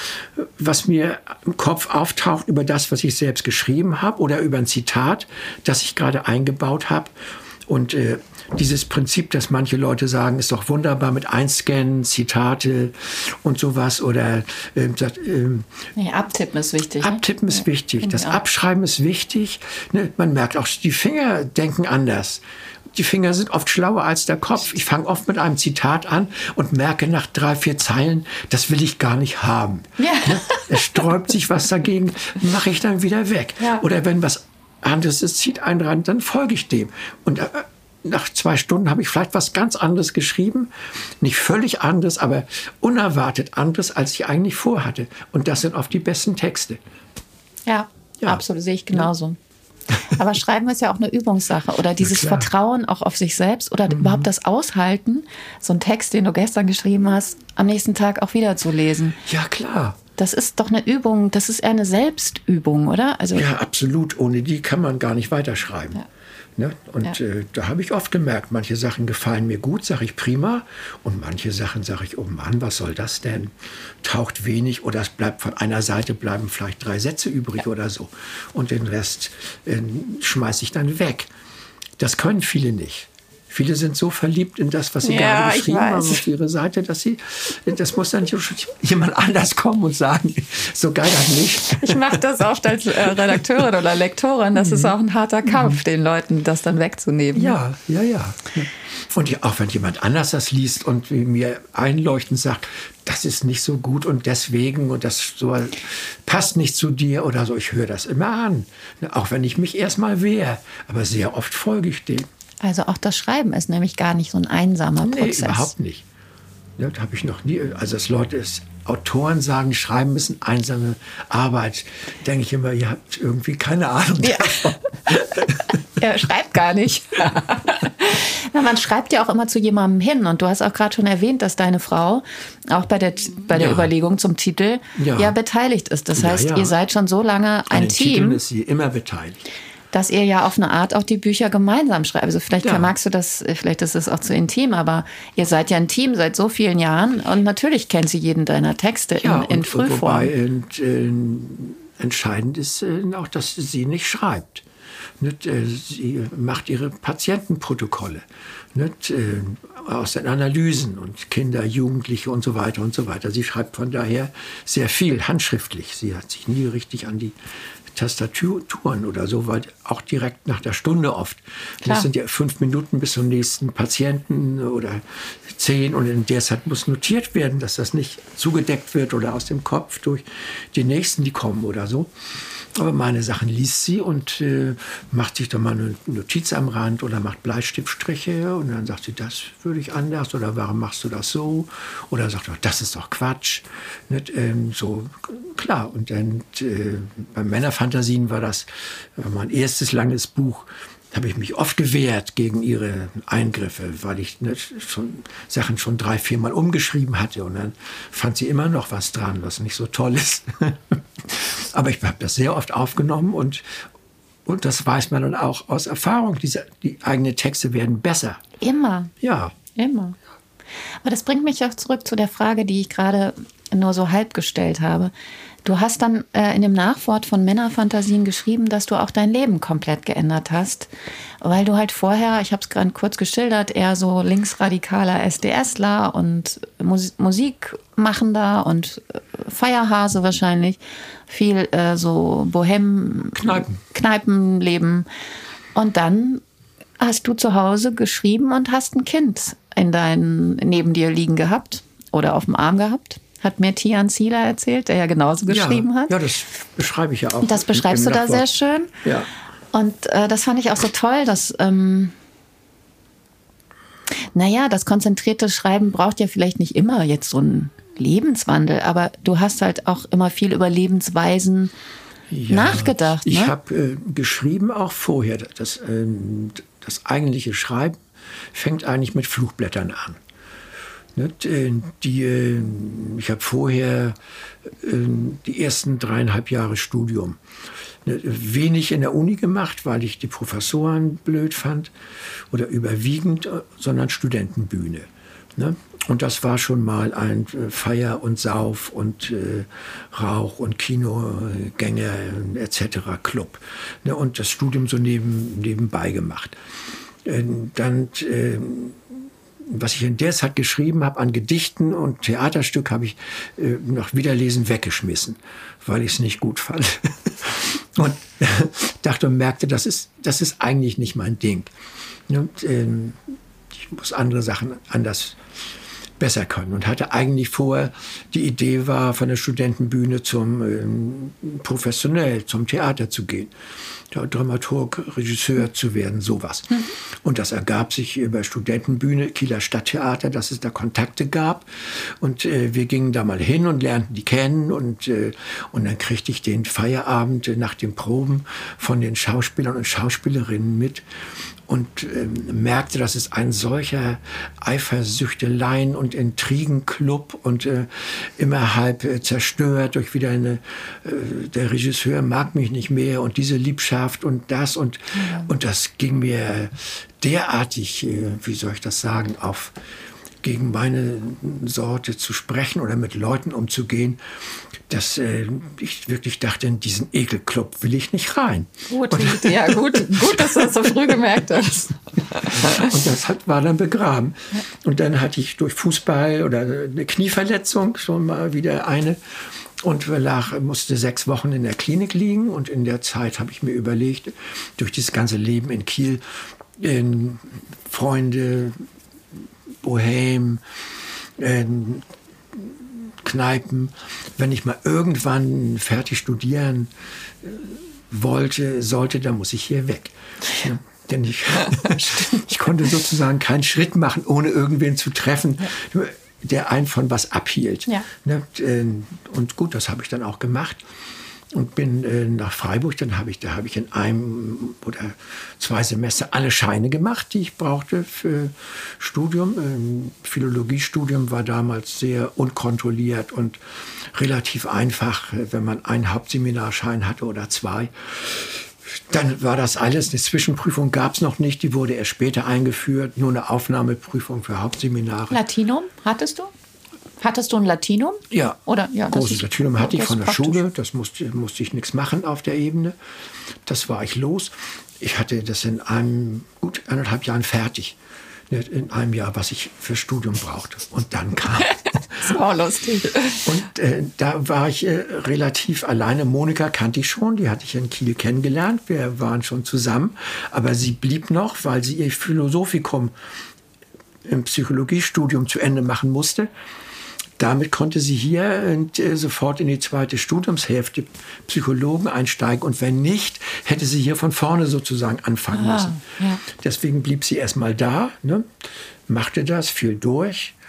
was mir im Kopf auftaucht über das, was ich selbst geschrieben habe oder über ein Zitat, das ich gerade eingebaut habe. Und äh, dieses Prinzip, dass manche Leute sagen, ist doch wunderbar mit Einscannen, Zitate und sowas oder äh, äh, nee, abtippen ist wichtig. Ne? Abtippen ne? ist wichtig. Das Abschreiben ist wichtig. Ne? Man merkt auch, die Finger denken anders. Die Finger sind oft schlauer als der Kopf. Ich fange oft mit einem Zitat an und merke nach drei, vier Zeilen, das will ich gar nicht haben. Ja. Ne? Es sträubt sich was dagegen, mache ich dann wieder weg. Ja. Oder wenn was anderes ist, zieht einen ran, dann folge ich dem. Und äh, nach zwei Stunden habe ich vielleicht was ganz anderes geschrieben. Nicht völlig anderes, aber unerwartet anderes, als ich eigentlich vorhatte. Und das sind oft die besten Texte. Ja, ja. absolut, sehe ich genauso. Aber Schreiben ist ja auch eine Übungssache oder dieses Vertrauen auch auf sich selbst oder mhm. überhaupt das Aushalten, so einen Text, den du gestern geschrieben hast, am nächsten Tag auch wieder zu lesen. Ja, klar. Das ist doch eine Übung, das ist eher eine Selbstübung, oder? Also ja, absolut. Ohne die kann man gar nicht weiterschreiben. Ja. Ne? Und ja. äh, da habe ich oft gemerkt, manche Sachen gefallen mir gut, sage ich prima. Und manche Sachen sage ich, oh Mann, was soll das denn? Taucht wenig oder es bleibt von einer Seite bleiben vielleicht drei Sätze übrig ja. oder so. Und den Rest äh, schmeiße ich dann weg. Das können viele nicht. Viele sind so verliebt in das, was sie ja, gerade geschrieben haben auf ihre Seite, dass sie, das muss dann jemand anders kommen und sagen, so geil das nicht. Ich mache das oft als äh, Redakteurin oder Lektorin. Das mhm. ist auch ein harter Kampf, mhm. den Leuten das dann wegzunehmen. Ja, ja, ja. Und auch wenn jemand anders das liest und mir einleuchtend sagt, das ist nicht so gut und deswegen und das so passt nicht zu dir oder so, ich höre das immer an. Auch wenn ich mich erstmal wehre. Aber sehr oft folge ich dem. Also auch das Schreiben ist nämlich gar nicht so ein einsamer nee, Prozess. überhaupt nicht. Ja, das habe ich noch nie. Also dass Leute, dass Autoren sagen, Schreiben ist eine einsame Arbeit, denke ich immer, ihr habt irgendwie keine Ahnung ja. er schreibt gar nicht. Na, man schreibt ja auch immer zu jemandem hin. Und du hast auch gerade schon erwähnt, dass deine Frau auch bei der, bei der ja. Überlegung zum Titel ja. ja. beteiligt ist. Das heißt, ihr seid schon so lange ein An Team. Titeln ist sie immer beteiligt dass ihr ja auf eine Art auch die Bücher gemeinsam schreibt. Also vielleicht ja. vermagst du das, vielleicht ist es auch zu intim, aber ihr seid ja ein Team seit so vielen Jahren und natürlich kennt sie jeden deiner Texte ja, in, in und, Frühform. Wobei ent, äh, entscheidend ist äh, auch, dass sie nicht schreibt. Nicht, äh, sie macht ihre Patientenprotokolle nicht, äh, aus den Analysen und Kinder, Jugendliche und so weiter und so weiter. Sie schreibt von daher sehr viel handschriftlich. Sie hat sich nie richtig an die Tastaturen oder so, weil auch direkt nach der Stunde oft. Das sind ja fünf Minuten bis zum nächsten Patienten oder zehn und in der Zeit muss notiert werden, dass das nicht zugedeckt wird oder aus dem Kopf durch die nächsten, die kommen oder so. Aber meine Sachen liest sie und äh, macht sich dann mal eine Notiz am Rand oder macht Bleistiftstriche und dann sagt sie, das würde ich anders oder warum machst du das so? Oder sagt, oh, das ist doch Quatsch. Nicht, ähm, so klar. Und dann äh, bei Männerfantasien war das mein erstes langes Buch habe ich mich oft gewehrt gegen ihre Eingriffe, weil ich ne, schon Sachen schon drei, viermal umgeschrieben hatte und dann fand sie immer noch was dran, was nicht so toll ist. Aber ich habe das sehr oft aufgenommen und und das weiß man dann auch aus Erfahrung, diese, die eigenen Texte werden besser. Immer. Ja. Immer. Aber das bringt mich auch zurück zu der Frage, die ich gerade nur so halb gestellt habe. Du hast dann äh, in dem Nachwort von Männerfantasien geschrieben, dass du auch dein Leben komplett geändert hast, weil du halt vorher, ich habe es gerade kurz geschildert, eher so linksradikaler SDSler und Mus Musikmachender und äh, Feierhase wahrscheinlich, viel äh, so Bohem Kneipen. Kneipenleben. Und dann hast du zu Hause geschrieben und hast ein Kind in deinen neben dir liegen gehabt oder auf dem Arm gehabt hat mir Tian Zieler erzählt, der ja genauso geschrieben ja, hat. Ja, das beschreibe ich ja auch. Das beschreibst du da sehr schön. Ja. Und äh, das fand ich auch so toll, dass, ähm, naja, das konzentrierte Schreiben braucht ja vielleicht nicht immer jetzt so einen Lebenswandel, aber du hast halt auch immer viel über Lebensweisen ja, nachgedacht. Ich ne? habe äh, geschrieben auch vorher. Das, äh, das eigentliche Schreiben fängt eigentlich mit Flugblättern an. Ne, die, äh, ich habe vorher äh, die ersten dreieinhalb Jahre Studium ne, wenig in der Uni gemacht, weil ich die Professoren blöd fand oder überwiegend, äh, sondern Studentenbühne. Ne? Und das war schon mal ein Feier- und Sauf- und äh, Rauch- und Kinogänger etc. Club. Und das Studium so neben, nebenbei gemacht. Äh, dann äh, was ich in der Zeit geschrieben habe an Gedichten und Theaterstück, habe ich äh, nach Wiederlesen weggeschmissen, weil ich es nicht gut fand. und dachte und merkte, das ist, das ist eigentlich nicht mein Ding. Und, äh, ich muss andere Sachen anders besser können und hatte eigentlich vor, die Idee war, von der Studentenbühne zum ähm, professionell, zum Theater zu gehen. Dramaturg, Regisseur zu werden, sowas. Mhm. Und das ergab sich über Studentenbühne, Kieler Stadttheater, dass es da Kontakte gab. Und äh, wir gingen da mal hin und lernten die kennen. Und, äh, und dann kriegte ich den Feierabend nach den Proben von den Schauspielern und Schauspielerinnen mit und äh, merkte, dass es ein solcher Eifersüchteleien- und Intrigenclub und äh, immer halb äh, zerstört durch wieder eine, äh, der Regisseur mag mich nicht mehr und diese Liebschaft und das und, ja. und das ging mir derartig, äh, wie soll ich das sagen, auf gegen meine Sorte zu sprechen oder mit Leuten umzugehen, dass äh, ich wirklich dachte, in diesen Ekelclub will ich nicht rein. Gut, und, ja, gut, gut, dass du das so früh gemerkt hast. und das hat, war dann begraben. Und dann hatte ich durch Fußball oder eine Knieverletzung schon mal wieder eine und lag, musste sechs Wochen in der Klinik liegen. Und in der Zeit habe ich mir überlegt, durch dieses ganze Leben in Kiel, in Freunde, Bohem, äh, Kneipen, wenn ich mal irgendwann fertig studieren äh, wollte, sollte, dann muss ich hier weg. Ja, denn ich, ich konnte sozusagen keinen Schritt machen, ohne irgendwen zu treffen, der einen von was abhielt. Ja. Ne, äh, und gut, das habe ich dann auch gemacht und bin äh, nach Freiburg. Dann habe ich, da habe ich in einem oder zwei Semester alle Scheine gemacht, die ich brauchte für Studium. Ähm, Philologiestudium war damals sehr unkontrolliert und relativ einfach, wenn man einen Hauptseminarschein hatte oder zwei. Dann war das alles. Eine Zwischenprüfung gab es noch nicht, die wurde erst später eingeführt. Nur eine Aufnahmeprüfung für Hauptseminare. Latinum hattest du? Hattest du ein Latinum? Ja. Oder, ja Großes Latinum hatte ich von der praktisch. Schule. Das musste, musste ich nichts machen auf der Ebene. Das war ich los. Ich hatte das in einem, gut anderthalb Jahren fertig. In einem Jahr, was ich für Studium brauchte. Und dann kam. das war lustig. Und äh, da war ich äh, relativ alleine. Monika kannte ich schon, die hatte ich in Kiel kennengelernt. Wir waren schon zusammen. Aber sie blieb noch, weil sie ihr Philosophikum im Psychologiestudium zu Ende machen musste damit konnte sie hier äh, sofort in die zweite Studiumshälfte Psychologen einsteigen und wenn nicht, hätte sie hier von vorne sozusagen anfangen ah, müssen. Ja. Deswegen blieb sie erstmal da, ne, machte das, fiel durch, äh,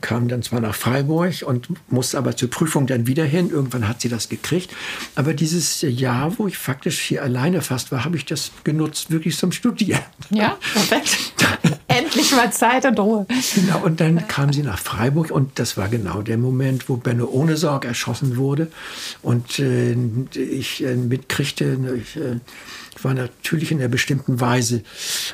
kam dann zwar nach Freiburg und musste aber zur Prüfung dann wieder hin. Irgendwann hat sie das gekriegt. Aber dieses Jahr, wo ich faktisch hier alleine fast war, habe ich das genutzt, wirklich zum Studieren. Ja, perfekt. Endlich mal Zeit und Ruhe. Genau, und dann kam sie nach Freiburg und das war genau der Moment, wo Benno Ohnesorg erschossen wurde und äh, ich äh, mitkriegte, ich, äh, war natürlich in einer bestimmten Weise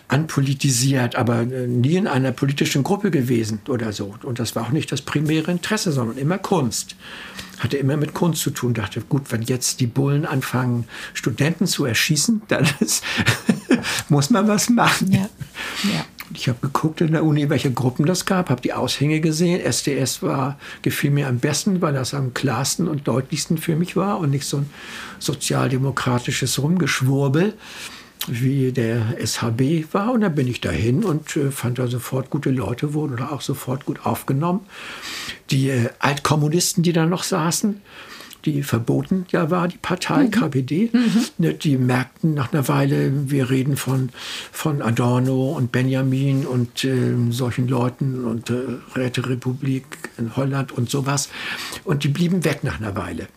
anpolitisiert, aber äh, nie in einer politischen Gruppe gewesen oder so. Und das war auch nicht das primäre Interesse, sondern immer Kunst. Hatte immer mit Kunst zu tun. Dachte, gut, wenn jetzt die Bullen anfangen, Studenten zu erschießen, dann ist, muss man was machen. Ja. Ja. Ich habe geguckt in der Uni, welche Gruppen das gab, habe die Aushänge gesehen. SDS war, gefiel mir am besten, weil das am klarsten und deutlichsten für mich war und nicht so ein sozialdemokratisches Rumgeschwurbel wie der SHB war. Und dann bin ich dahin und äh, fand da sofort gute Leute, wurden da auch sofort gut aufgenommen. Die äh, Altkommunisten, die da noch saßen, die verboten ja war, die Partei mhm. KPD. Mhm. Ne, die merkten nach einer Weile, wir reden von, von Adorno und Benjamin und äh, solchen Leuten und äh, Räterepublik in Holland und sowas. Und die blieben weg nach einer Weile.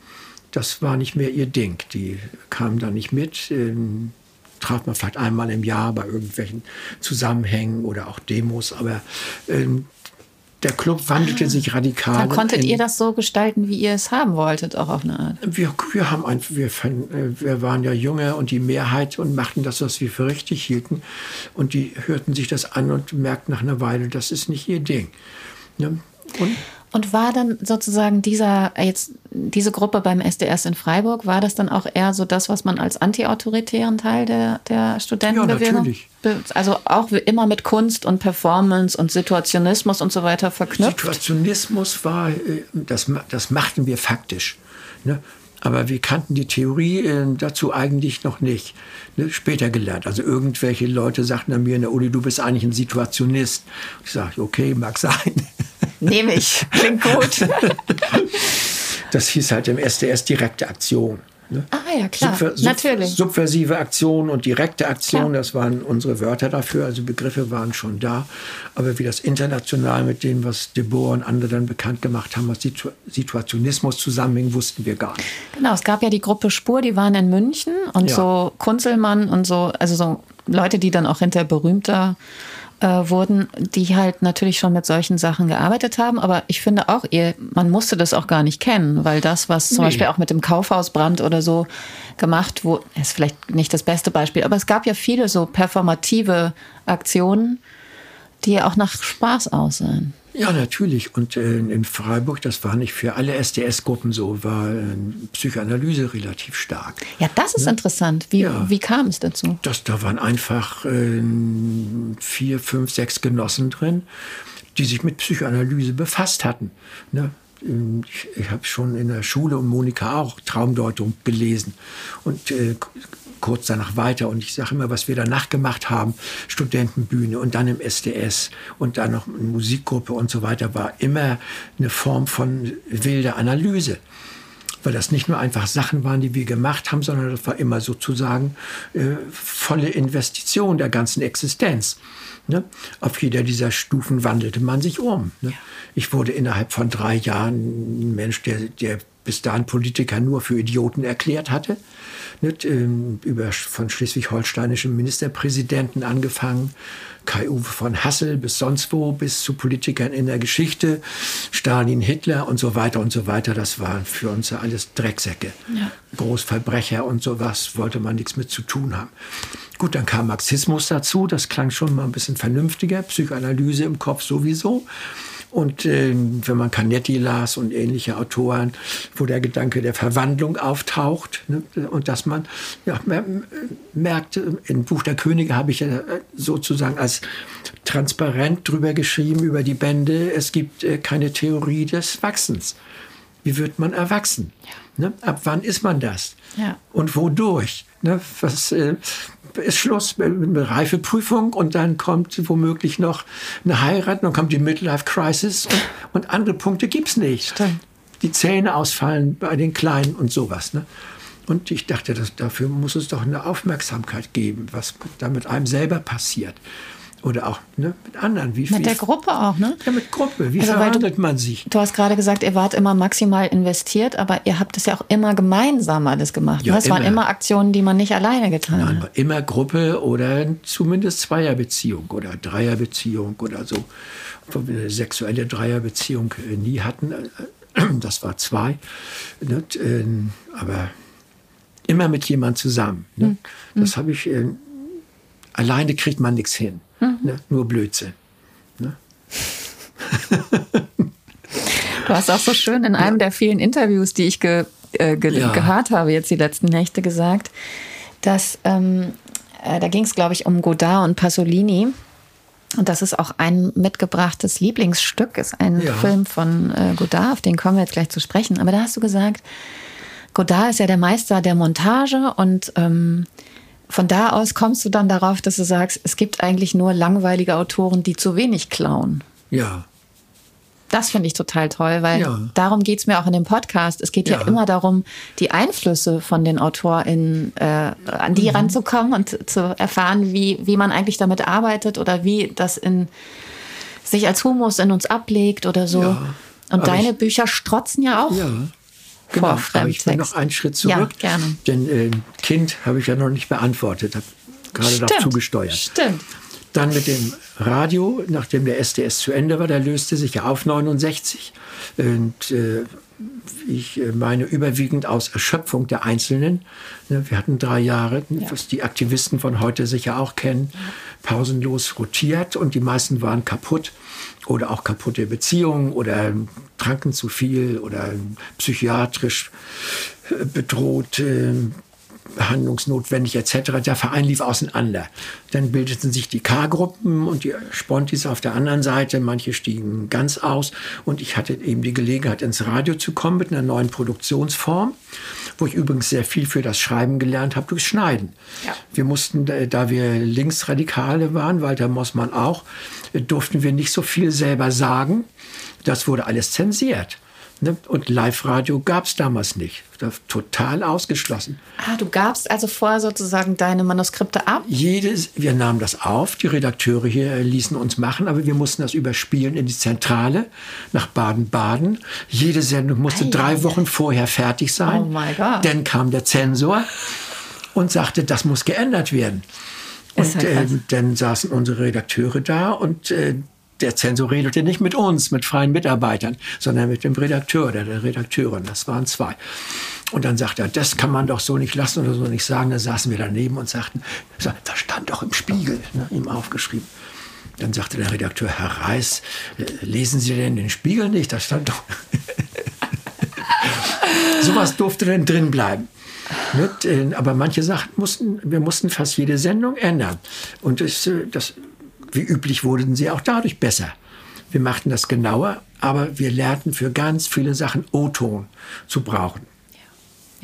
Das war nicht mehr ihr Ding. Die kamen da nicht mit. Ähm, traf man vielleicht einmal im Jahr bei irgendwelchen Zusammenhängen oder auch Demos, aber ähm, der Club wandelte ah, sich radikal. Dann konntet in, ihr das so gestalten, wie ihr es haben wolltet, auch auf eine Art. Wir, wir, haben ein, wir, äh, wir waren ja Junge und die Mehrheit und machten das, was wir für richtig hielten. Und die hörten sich das an und merkten nach einer Weile, das ist nicht ihr Ding. Ne? Und und war dann sozusagen dieser, jetzt diese Gruppe beim SDS in Freiburg, war das dann auch eher so das, was man als antiautoritären Teil der, der Studentenbewegung? Ja, natürlich. Also auch immer mit Kunst und Performance und Situationismus und so weiter verknüpft? Situationismus war, äh, das, das machten wir faktisch. Ne? Aber wir kannten die Theorie äh, dazu eigentlich noch nicht. Ne? Später gelernt. Also irgendwelche Leute sagten an mir in der Uni, du bist eigentlich ein Situationist. Ich sage, okay, mag sein. Nehme ich. Klingt gut. das hieß halt im SDS direkte Aktion. Ne? Ah ja, klar, Subver natürlich. Subversive Aktion und direkte Aktion, klar. das waren unsere Wörter dafür, also Begriffe waren schon da. Aber wie das international mit dem, was De Boer und andere dann bekannt gemacht haben, was Situ Situationismus zusammenhing, wussten wir gar nicht. Genau, es gab ja die Gruppe Spur, die waren in München und ja. so Kunzelmann und so, also so Leute, die dann auch hinter berühmter äh, wurden, die halt natürlich schon mit solchen Sachen gearbeitet haben. Aber ich finde auch, ihr, man musste das auch gar nicht kennen, weil das, was zum nee. Beispiel auch mit dem Kaufhausbrand oder so gemacht wurde, ist vielleicht nicht das beste Beispiel, aber es gab ja viele so performative Aktionen, die auch nach Spaß aussehen. Ja, natürlich. Und äh, in Freiburg, das war nicht für alle SDS-Gruppen so, war äh, Psychoanalyse relativ stark. Ja, das ist ne? interessant. Wie, ja. wie kam es dazu? Das, da waren einfach äh, vier, fünf, sechs Genossen drin, die sich mit Psychoanalyse befasst hatten. Ne? Ähm, ich, ich habe schon in der Schule und Monika auch Traumdeutung gelesen. Und äh, kurz danach weiter. Und ich sage immer, was wir danach gemacht haben, Studentenbühne und dann im SDS und dann noch eine Musikgruppe und so weiter, war immer eine Form von wilder Analyse weil das nicht nur einfach Sachen waren, die wir gemacht haben, sondern das war immer sozusagen äh, volle Investition der ganzen Existenz. Ne? Auf jeder dieser Stufen wandelte man sich um. Ne? Ich wurde innerhalb von drei Jahren ein Mensch, der, der bis dahin Politiker nur für Idioten erklärt hatte nicht, ähm, über, von schleswig-holsteinischen Ministerpräsidenten angefangen, Kai-Uwe von Hassel bis sonst wo, bis zu Politikern in der Geschichte, Stalin, Hitler und so weiter und so weiter. Das waren für uns ja alles Drecksäcke. Ja. Großverbrecher und sowas wollte man nichts mit zu tun haben. Gut, dann kam Marxismus dazu, das klang schon mal ein bisschen vernünftiger, Psychoanalyse im Kopf sowieso. Und äh, wenn man Canetti las und ähnliche Autoren, wo der Gedanke der Verwandlung auftaucht ne, und dass man ja, merkt, im Buch der Könige habe ich ja sozusagen als transparent drüber geschrieben über die Bände, es gibt äh, keine Theorie des Wachsens. Wie wird man erwachsen? Ja. Ne? Ab wann ist man das? Ja. Und wodurch? Ne? Was, äh, ist Schluss mit einer Reifeprüfung und dann kommt womöglich noch eine Heirat, dann kommt die Midlife Crisis und, und andere Punkte gibt es nicht. Stimmt. Die Zähne ausfallen bei den Kleinen und sowas. Ne? Und ich dachte, dass, dafür muss es doch eine Aufmerksamkeit geben, was da mit einem selber passiert. Oder auch ne, mit anderen. Wie, mit wie, der Gruppe auch, ne? Ja, mit Gruppe. Wie also, verhandelt man sich? Du hast gerade gesagt, ihr wart immer maximal investiert, aber ihr habt es ja auch immer gemeinsam alles gemacht. Ja, es waren immer Aktionen, die man nicht alleine getan Nein, hat. Immer Gruppe oder zumindest Zweierbeziehung oder Dreierbeziehung oder so. Wo wir eine sexuelle Dreierbeziehung äh, nie hatten. Das war zwei. Ähm, aber immer mit jemand zusammen. Ne? Mhm. Das habe ich, äh, alleine kriegt man nichts hin. Mhm. Ne? Nur Blödsinn. Ne? Du hast auch so schön in einem der vielen Interviews, die ich ge, äh, ge ja. gehört habe, jetzt die letzten Nächte gesagt, dass ähm, äh, da ging es, glaube ich, um Godard und Pasolini. Und das ist auch ein mitgebrachtes Lieblingsstück, ist ein ja. Film von äh, Godard, auf den kommen wir jetzt gleich zu sprechen. Aber da hast du gesagt, Godard ist ja der Meister der Montage und ähm, von da aus kommst du dann darauf, dass du sagst, es gibt eigentlich nur langweilige Autoren, die zu wenig klauen. Ja. Das finde ich total toll, weil ja. darum geht es mir auch in dem Podcast. Es geht ja. ja, immer darum, die Einflüsse von den AutorInnen äh, an die mhm. ranzukommen und zu erfahren, wie, wie man eigentlich damit arbeitet oder wie das in sich als Humus in uns ablegt oder so. Ja, und deine ich, Bücher strotzen ja auch. Ja. Genau, aber ich will noch einen Schritt zurück. Ja, gerne. Denn äh, Kind habe ich ja noch nicht beantwortet, habe gerade darauf zugesteuert. Stimmt. Dann mit dem Radio, nachdem der SDS zu Ende war, der löste sich ja auf 69. Und äh, ich äh, meine überwiegend aus Erschöpfung der Einzelnen. Ne, wir hatten drei Jahre, ja. was die Aktivisten von heute sicher auch kennen, pausenlos rotiert und die meisten waren kaputt oder auch kaputte Beziehungen oder tranken zu viel oder psychiatrisch äh, bedroht, behandlungsnotwendig etc. Der Verein lief auseinander. Dann bildeten sich die K-Gruppen und die Spontis auf der anderen Seite. Manche stiegen ganz aus. Und ich hatte eben die Gelegenheit, ins Radio zu kommen mit einer neuen Produktionsform, wo ich übrigens sehr viel für das Schreiben gelernt habe, durch Schneiden. Ja. Wir mussten, da wir Linksradikale waren, Walter Mossmann auch, durften wir nicht so viel selber sagen. Das wurde alles zensiert. Ne? Und Live-Radio gab es damals nicht. Total ausgeschlossen. Ah, du gabst also vorher sozusagen deine Manuskripte ab? Jedes, wir nahmen das auf, die Redakteure hier ließen uns machen, aber wir mussten das überspielen in die Zentrale nach Baden-Baden. Jede Sendung musste Ei, drei Wochen vorher fertig sein. Oh mein Gott. Dann kam der Zensor und sagte, das muss geändert werden. Und äh, dann saßen unsere Redakteure da und äh, der Zensor redete nicht mit uns, mit freien Mitarbeitern, sondern mit dem Redakteur oder der Redakteurin. Das waren zwei. Und dann sagte er, das kann man doch so nicht lassen oder so nicht sagen. Da saßen wir daneben und sagten, das stand doch im Spiegel, ne, ihm aufgeschrieben. Dann sagte der Redakteur, Herr Reis, lesen Sie denn den Spiegel nicht? Da stand doch. Sowas durfte denn drin bleiben. Äh, aber manche Sachen mussten, wir mussten fast jede Sendung ändern. Und das, äh, das wie üblich wurden sie auch dadurch besser. Wir machten das genauer, aber wir lernten für ganz viele Sachen O-Ton zu brauchen.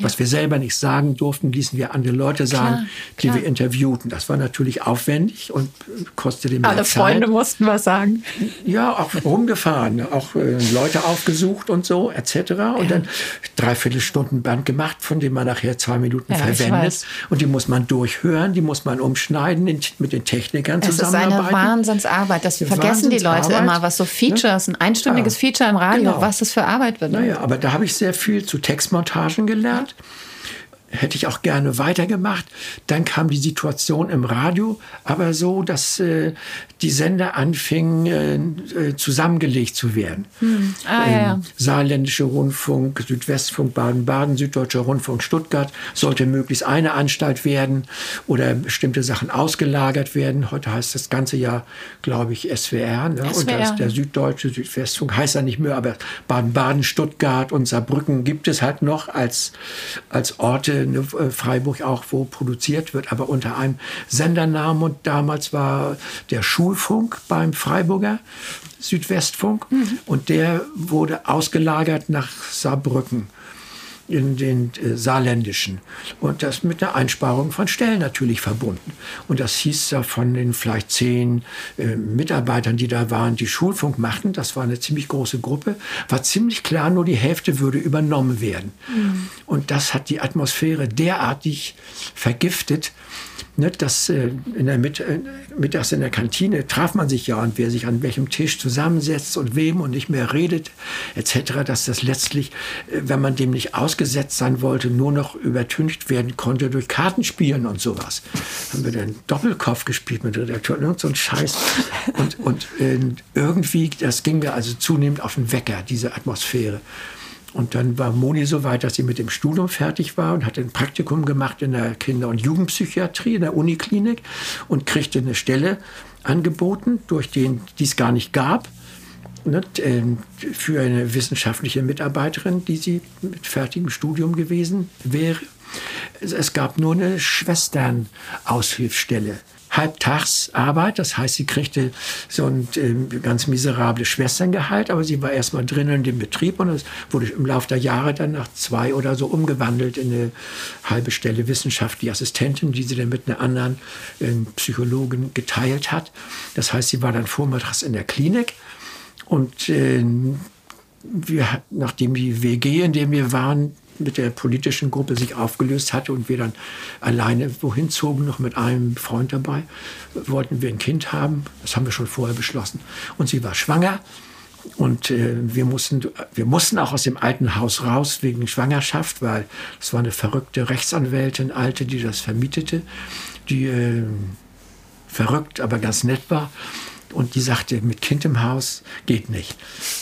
Was wir selber nicht sagen durften, ließen wir andere Leute sagen, klar, die klar. wir interviewten. Das war natürlich aufwendig und kostete mehr Alle Zeit. Freunde mussten was sagen. Ja, auch rumgefahren, auch äh, Leute aufgesucht und so, etc. Und ja. dann dreiviertel Stunden Band gemacht, von dem man nachher zwei Minuten ja, verwendet. Und die muss man durchhören, die muss man umschneiden, in, mit den Technikern es zusammenarbeiten. Das ist eine Wahnsinnsarbeit. Das vergessen die Leute immer, was so Features, ein einstündiges ja. Feature im Radio, genau. was das für Arbeit wird. Naja, aber da habe ich sehr viel zu Textmontagen gelernt that. Hätte ich auch gerne weitergemacht. Dann kam die Situation im Radio, aber so, dass äh, die Sender anfingen, äh, äh zusammengelegt zu werden. Hm. Ah, ähm, ja. Saarländische Rundfunk, Südwestfunk, Baden-Baden, Süddeutscher Rundfunk, Stuttgart sollte möglichst eine Anstalt werden oder bestimmte Sachen ausgelagert werden. Heute heißt das ganze ja, glaube ich, SWR. Ne? SWR. Und das, der Süddeutsche Südwestfunk heißt ja nicht mehr, aber Baden-Baden, Stuttgart und Saarbrücken gibt es halt noch als, als Orte, Freiburg auch, wo produziert wird, aber unter einem Sendernamen. Und damals war der Schulfunk beim Freiburger Südwestfunk mhm. und der wurde ausgelagert nach Saarbrücken in den äh, saarländischen. Und das mit einer Einsparung von Stellen natürlich verbunden. Und das hieß ja von den vielleicht zehn äh, Mitarbeitern, die da waren, die Schulfunk machten, das war eine ziemlich große Gruppe, war ziemlich klar, nur die Hälfte würde übernommen werden. Mhm. Und das hat die Atmosphäre derartig vergiftet, Ne, das, äh, in der Mit äh, mittags in der Kantine traf man sich ja und wer sich an welchem Tisch zusammensetzt und wem und nicht mehr redet etc., dass das letztlich, äh, wenn man dem nicht ausgesetzt sein wollte, nur noch übertüncht werden konnte durch Kartenspielen und sowas. Haben wir dann Doppelkopf gespielt mit Redakteur und so ein Scheiß. Und, und äh, irgendwie, das ging mir also zunehmend auf den Wecker, diese Atmosphäre. Und dann war Moni so weit, dass sie mit dem Studium fertig war und hat ein Praktikum gemacht in der Kinder- und Jugendpsychiatrie in der Uniklinik und kriegte eine Stelle angeboten, durch den die es gar nicht gab, ne, ähm, für eine wissenschaftliche Mitarbeiterin, die sie mit fertigem Studium gewesen wäre. Es gab nur eine Schwesternaushilfsstelle Halbtagsarbeit. Das heißt, sie kriegte so ein äh, ganz miserables Schwesterngehalt, aber sie war erstmal drinnen in dem Betrieb und es wurde im Laufe der Jahre dann nach zwei oder so umgewandelt in eine halbe Stelle wissenschaftliche Assistentin, die sie dann mit einer anderen äh, Psychologin geteilt hat. Das heißt, sie war dann vormittags in der Klinik und äh, wir, nachdem die WG, in der wir waren, mit der politischen Gruppe sich aufgelöst hatte und wir dann alleine wohin zogen, noch mit einem Freund dabei, wollten wir ein Kind haben. Das haben wir schon vorher beschlossen. Und sie war schwanger. Und äh, wir, mussten, wir mussten auch aus dem alten Haus raus wegen Schwangerschaft, weil es war eine verrückte Rechtsanwältin, alte, die das vermietete, die äh, verrückt, aber ganz nett war. Und die sagte, mit Kind im Haus geht nicht.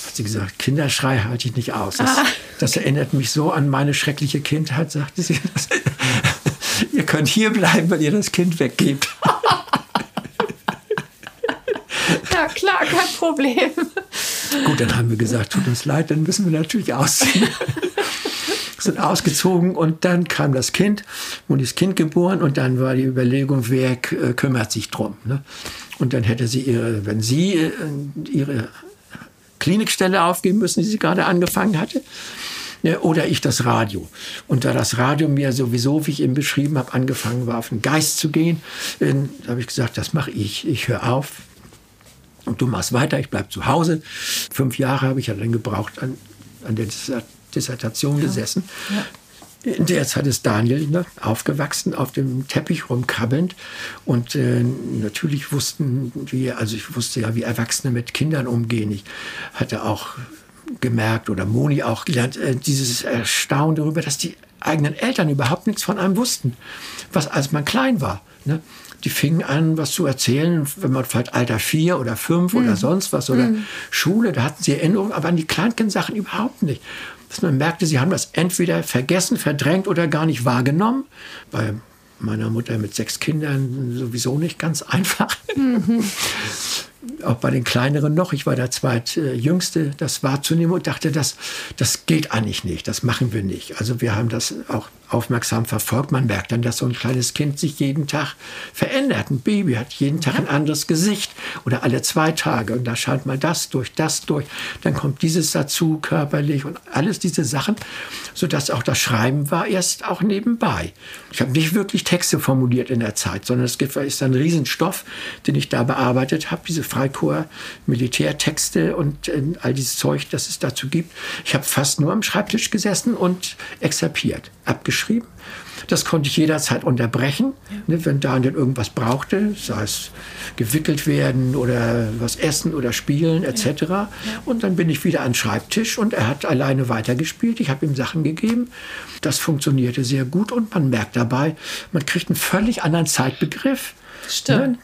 Hat sie gesagt, Kinderschrei halte ich nicht aus. Das, ah. das erinnert mich so an meine schreckliche Kindheit, sagte sie. Das, ihr könnt hier bleiben, wenn ihr das Kind weggebt. Ja, klar, kein Problem. Gut, dann haben wir gesagt, tut uns leid, dann müssen wir natürlich ausziehen. sind ausgezogen und dann kam das Kind, wurde das Kind geboren und dann war die Überlegung, wer äh, kümmert sich drum. Ne? Und dann hätte sie ihre, wenn sie äh, ihre Klinikstelle aufgeben müssen, die sie gerade angefangen hatte, ne, oder ich das Radio. Und da das Radio mir sowieso, wie ich eben beschrieben habe, angefangen war, auf den Geist zu gehen, äh, habe ich gesagt, das mache ich. Ich höre auf. Und du machst weiter, ich bleibe zu Hause. Fünf Jahre habe ich ja dann gebraucht an, an der Dissertation ja. gesessen. Ja. In der Zeit ist Daniel ne, aufgewachsen, auf dem Teppich rumkrabbelnd. Und äh, natürlich wussten wir, also ich wusste ja, wie Erwachsene mit Kindern umgehen. Ich hatte auch gemerkt oder Moni auch gelernt, äh, dieses Erstaunen darüber, dass die eigenen Eltern überhaupt nichts von einem wussten, was als man klein war. Ne? Die fingen an, was zu erzählen, wenn man vielleicht Alter vier oder fünf mhm. oder sonst was oder mhm. Schule, da hatten sie Erinnerungen, aber an die Kleinkind-Sachen überhaupt nicht dass man merkte, sie haben das entweder vergessen, verdrängt oder gar nicht wahrgenommen. Bei meiner Mutter mit sechs Kindern sowieso nicht ganz einfach. Mhm. Auch bei den kleineren noch. Ich war der zweitjüngste, das wahrzunehmen und dachte, das, das geht eigentlich nicht, das machen wir nicht. Also wir haben das auch aufmerksam verfolgt. Man merkt dann, dass so ein kleines Kind sich jeden Tag verändert. Ein Baby hat jeden Tag ein anderes Gesicht oder alle zwei Tage. Und da scheint mal das durch, das durch. Dann kommt dieses dazu körperlich und alles diese Sachen, sodass auch das Schreiben war erst auch nebenbei. Ich habe nicht wirklich Texte formuliert in der Zeit, sondern es ist ein Riesenstoff, den ich da bearbeitet habe, diese Freikorps, Militärtexte und äh, all dieses Zeug, das es dazu gibt. Ich habe fast nur am Schreibtisch gesessen und exerpiert, abgeschrieben geschrieben. Das konnte ich jederzeit unterbrechen, ja. ne, wenn Daniel irgendwas brauchte, sei es gewickelt werden oder was essen oder spielen etc. Ja. Und dann bin ich wieder an den Schreibtisch und er hat alleine weitergespielt. Ich habe ihm Sachen gegeben. Das funktionierte sehr gut und man merkt dabei, man kriegt einen völlig anderen Zeitbegriff. Stimmt. Ne?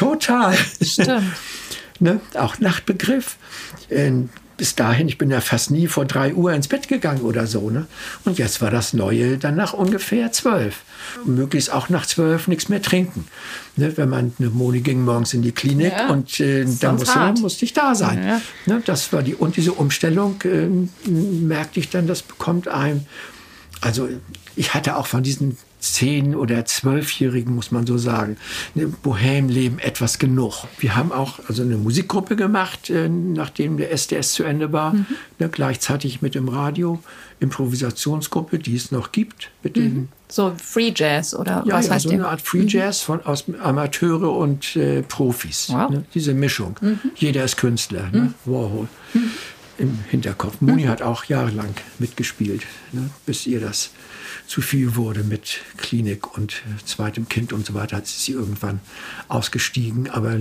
Total. Stimmt. ne? Auch Nachtbegriff. Ähm, bis dahin, ich bin ja fast nie vor drei Uhr ins Bett gegangen oder so. Ne? Und jetzt war das Neue dann nach ungefähr zwölf. Möglichst auch nach zwölf nichts mehr trinken. Ne? Wenn man, eine Moni ging morgens in die Klinik ja, und äh, dann musste, musste, ich da sein. Ja. Ne? Das war die, und diese Umstellung äh, merkte ich dann, das bekommt einem, also ich hatte auch von diesen zehn- oder zwölfjährigen, muss man so sagen, ne, Bohemleben etwas genug. Wir haben auch also eine Musikgruppe gemacht, äh, nachdem der SDS zu Ende war, mhm. ne, gleichzeitig mit dem Radio, Improvisationsgruppe, die es noch gibt. Mit mhm. den, so Free Jazz oder ja, was ja, heißt so eine Art Free mhm. Jazz von, aus Amateure und äh, Profis. Wow. Ne, diese Mischung. Mhm. Jeder ist Künstler. Ne? Mhm. Warhol. Mhm. Im Hinterkopf. Moni hat auch jahrelang mitgespielt, ne, bis ihr das zu viel wurde mit Klinik und zweitem Kind und so weiter, hat sie irgendwann ausgestiegen, aber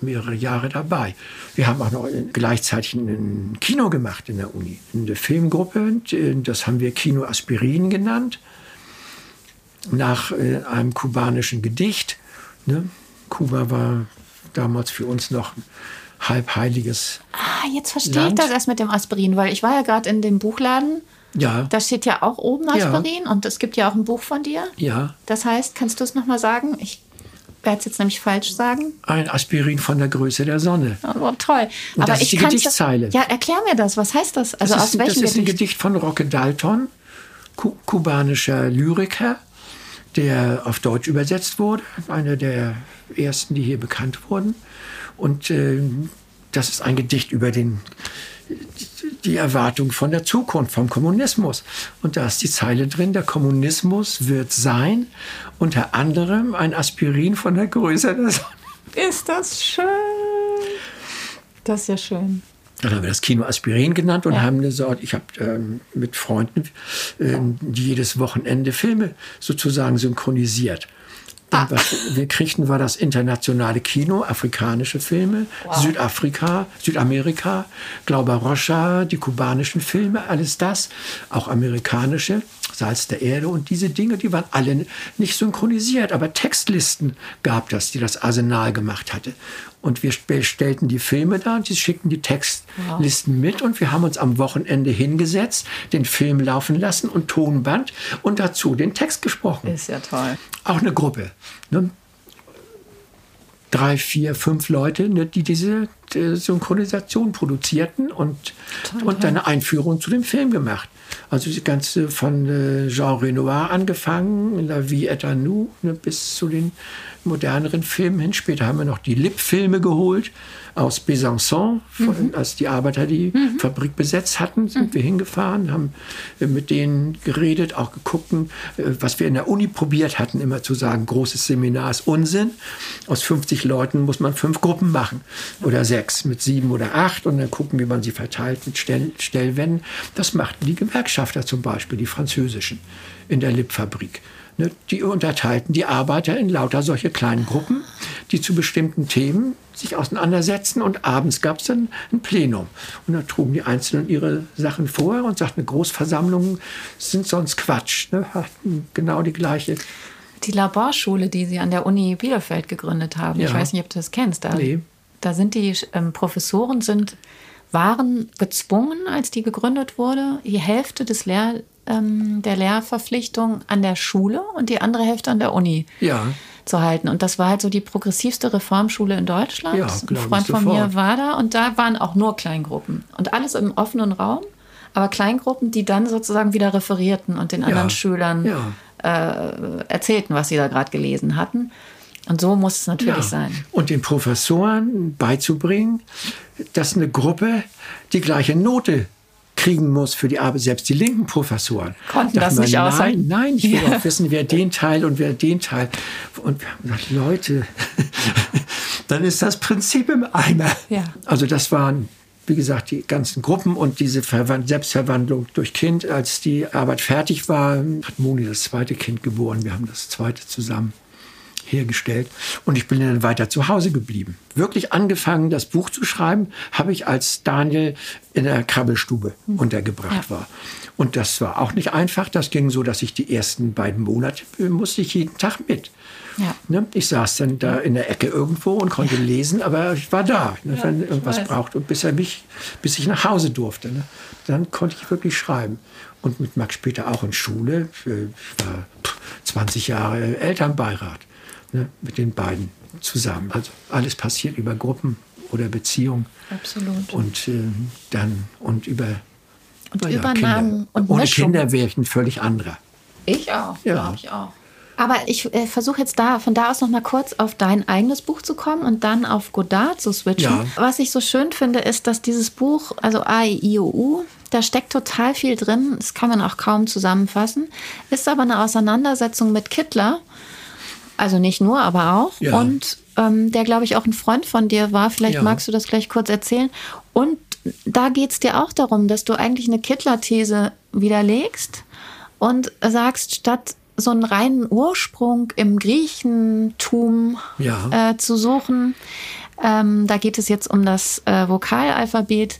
mehrere Jahre dabei. Wir haben auch noch gleichzeitig ein Kino gemacht in der Uni, eine Filmgruppe, das haben wir Kino Aspirin genannt, nach äh, einem kubanischen Gedicht. Ne? Kuba war damals für uns noch halbheiliges. Ah, jetzt verstehe ich das erst mit dem Aspirin, weil ich war ja gerade in dem Buchladen. Ja. Da steht ja auch oben Aspirin ja. und es gibt ja auch ein Buch von dir. Ja. Das heißt, kannst du es nochmal sagen? Ich werde es jetzt nämlich falsch sagen. Ein Aspirin von der Größe der Sonne. Oh, toll. Und Aber das ich ist die Gedichtzeile. Ja, erklär mir das. Was heißt das? Also das aus ist, welchem Das ist ein Gedicht? Gedicht von Roque Dalton, ku kubanischer Lyriker, der auf Deutsch übersetzt wurde. Einer der ersten, die hier bekannt wurden. Und äh, das ist ein Gedicht über den die Erwartung von der Zukunft, vom Kommunismus. Und da ist die Zeile drin, der Kommunismus wird sein, unter anderem ein Aspirin von der Größe der Sonne. Ist das schön. Das ist ja schön. Dann haben wir das Kino Aspirin genannt und ja. haben gesagt, ich habe ähm, mit Freunden äh, die jedes Wochenende Filme sozusagen synchronisiert. Ah. Was wir kriegten, war das internationale Kino, afrikanische Filme, wow. Südafrika, Südamerika, Glauber Rocha, die kubanischen Filme, alles das, auch amerikanische, Salz der Erde und diese Dinge, die waren alle nicht synchronisiert, aber Textlisten gab das, die das Arsenal gemacht hatte. Und wir stellten die Filme da und sie schickten die Textlisten mit und wir haben uns am Wochenende hingesetzt, den Film laufen lassen und Tonband und dazu den Text gesprochen. Ist ja toll. Auch eine Gruppe. Ne? Drei, vier, fünf Leute, ne, die diese die Synchronisation produzierten und, toll, und eine Einführung zu dem Film gemacht. Also das Ganze von äh, Jean Renoir angefangen, La Vie est à nous, ne, bis zu den moderneren Filmen hin. Später haben wir noch die Lip-Filme geholt aus Besançon, von, mhm. als die Arbeiter die mhm. Fabrik besetzt hatten, sind mhm. wir hingefahren, haben mit denen geredet, auch geguckt, äh, was wir in der Uni probiert hatten, immer zu sagen, großes Seminar ist Unsinn. Aus 50 Leuten muss man fünf Gruppen machen oder sechs mit sieben oder acht und dann gucken, wie man sie verteilt mit Stell Stellwänden. Das machten die Gewerkschafter zum Beispiel, die französischen in der Lip-Fabrik. Ne, die unterteilten die Arbeiter in lauter solche kleinen Gruppen, die zu bestimmten Themen sich auseinandersetzen und abends gab es dann ein Plenum. Und da trugen die Einzelnen ihre Sachen vor und sagten, Großversammlungen sind sonst Quatsch. Ne? Hatten genau die gleiche. Die Laborschule, die Sie an der Uni Bielefeld gegründet haben, ja. ich weiß nicht, ob du das kennst. Da, nee. Da sind die ähm, Professoren sind waren gezwungen, als die gegründet wurde, die Hälfte des Lehr ähm, der Lehrverpflichtung an der Schule und die andere Hälfte an der Uni ja. zu halten. Und das war halt so die progressivste Reformschule in Deutschland. Ja, Ein Freund von mir war da und da waren auch nur Kleingruppen und alles im offenen Raum. Aber Kleingruppen, die dann sozusagen wieder referierten und den anderen ja. Schülern ja. äh, erzählten, was sie da gerade gelesen hatten. Und so muss es natürlich ja. sein. Und den Professoren beizubringen, dass eine Gruppe die gleiche Note kriegen muss für die Arbeit. Selbst die linken Professoren konnten das nicht nein, aushalten. Nein, ich will ja. auch wissen, wer den Teil und wer den Teil. Und wir haben gesagt, Leute, dann ist das Prinzip im Eimer. Ja. Also das waren wie gesagt, die ganzen Gruppen und diese Verwand Selbstverwandlung durch Kind. Als die Arbeit fertig war, hat Moni das zweite Kind geboren. Wir haben das zweite zusammen hergestellt und ich bin dann weiter zu Hause geblieben. Wirklich angefangen, das Buch zu schreiben, habe ich als Daniel in der Krabbelstube mhm. untergebracht ja. war. Und das war auch nicht einfach. Das ging so, dass ich die ersten beiden Monate äh, musste ich jeden Tag mit. Ja. Ne? Ich saß dann da in der Ecke irgendwo und konnte ja. lesen, aber ich war da, ne? wenn irgendwas braucht. Und bis er mich, bis ich nach Hause durfte, ne? dann konnte ich wirklich schreiben. Und mit Max später auch in Schule. Ich war 20 Jahre Elternbeirat ne, mit den beiden zusammen. Also alles passiert über Gruppen oder Beziehungen. Absolut. Und äh, dann und über und ja, Übernahmen Kinder. und Ohne Mischung. Kinder wäre ich ein völlig anderer. Ich auch, Ja. glaube ich auch. Aber ich äh, versuche jetzt da von da aus noch mal kurz auf dein eigenes Buch zu kommen und dann auf Godard zu switchen. Ja. Was ich so schön finde, ist, dass dieses Buch, also A, I, I, O, U, da steckt total viel drin. Das kann man auch kaum zusammenfassen. Ist aber eine Auseinandersetzung mit Kittler. Also nicht nur, aber auch. Ja. Und ähm, der, glaube ich, auch ein Freund von dir war. Vielleicht Ja. magst du das gleich kurz erzählen. Und da geht es dir auch darum, dass du eigentlich eine Kittler-These widerlegst und sagst, statt so einen reinen Ursprung im Griechentum Ja. äh, zu suchen, ähm, da geht es jetzt um das äh, Vokalalphabet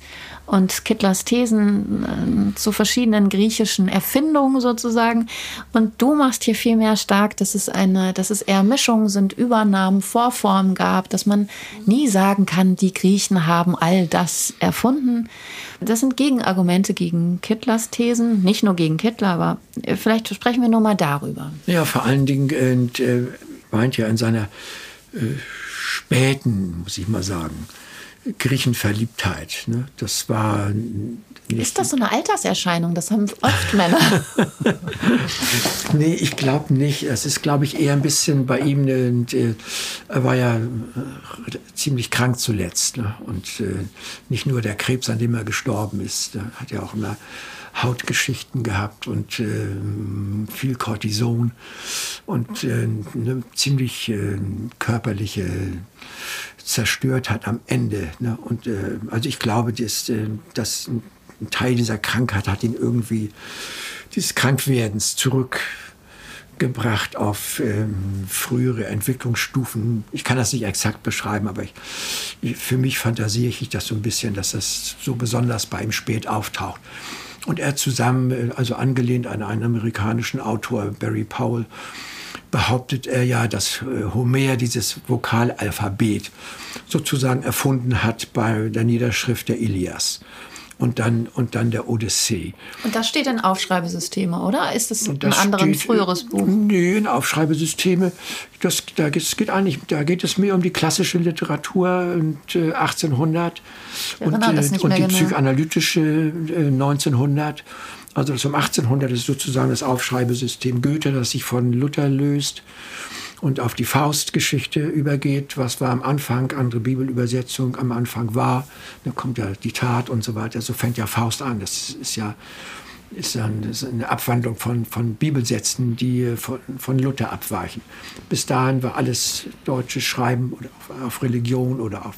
und Kittlers Thesen äh, zu verschiedenen griechischen Erfindungen sozusagen. Und du machst hier viel mehr stark, dass es eine, dass es eher Mischungen sind, Übernahmen, Vorformen gab, dass man nie sagen kann, die Griechen haben all das erfunden. Das sind Gegenargumente gegen Kittlers Thesen, nicht nur gegen Kittler, aber äh, vielleicht sprechen wir nur mal darüber. Ja, vor allen Dingen äh, meint ja in seiner äh, späten, muss ich mal sagen, Griechenverliebtheit. Ne? Das war. Ist das so eine Alterserscheinung? Das haben oft Männer. nee, ich glaube nicht. Es ist, glaube ich, eher ein bisschen bei ihm. Und, äh, er war ja äh, ziemlich krank zuletzt. Ne? Und äh, nicht nur der Krebs, an dem er gestorben ist. Er hat ja auch immer Hautgeschichten gehabt und äh, viel Cortison und äh, eine ziemlich äh, körperliche zerstört hat am Ende. Ne? Und äh, also ich glaube, dass, äh, dass ein Teil dieser Krankheit hat ihn irgendwie dieses Krankwerdens zurückgebracht auf ähm, frühere Entwicklungsstufen. Ich kann das nicht exakt beschreiben, aber ich, für mich fantasiere ich das so ein bisschen, dass das so besonders bei ihm spät auftaucht. Und er zusammen, äh, also angelehnt an einen amerikanischen Autor, Barry Powell, behauptet er ja, dass äh, Homer dieses Vokalalphabet sozusagen erfunden hat bei der Niederschrift der Ilias und dann, und dann der Odyssee. Und das steht in Aufschreibesysteme, oder? Ist das, das ein anderes steht, früheres Buch? Nee, in Aufschreibesysteme. Das, da, geht, geht eigentlich, da geht es mehr um die klassische Literatur und, äh, 1800 und, äh, und die genau. psychoanalytische äh, 1900. Also zum 1800 ist sozusagen das Aufschreibesystem Goethe, das sich von Luther löst und auf die Faustgeschichte übergeht. Was war am Anfang, andere Bibelübersetzung am Anfang war, dann kommt ja die Tat und so weiter. So fängt ja Faust an. Das ist ja ist eine Abwandlung von, von Bibelsätzen, die von, von Luther abweichen. Bis dahin war alles deutsches Schreiben auf, auf Religion oder auf,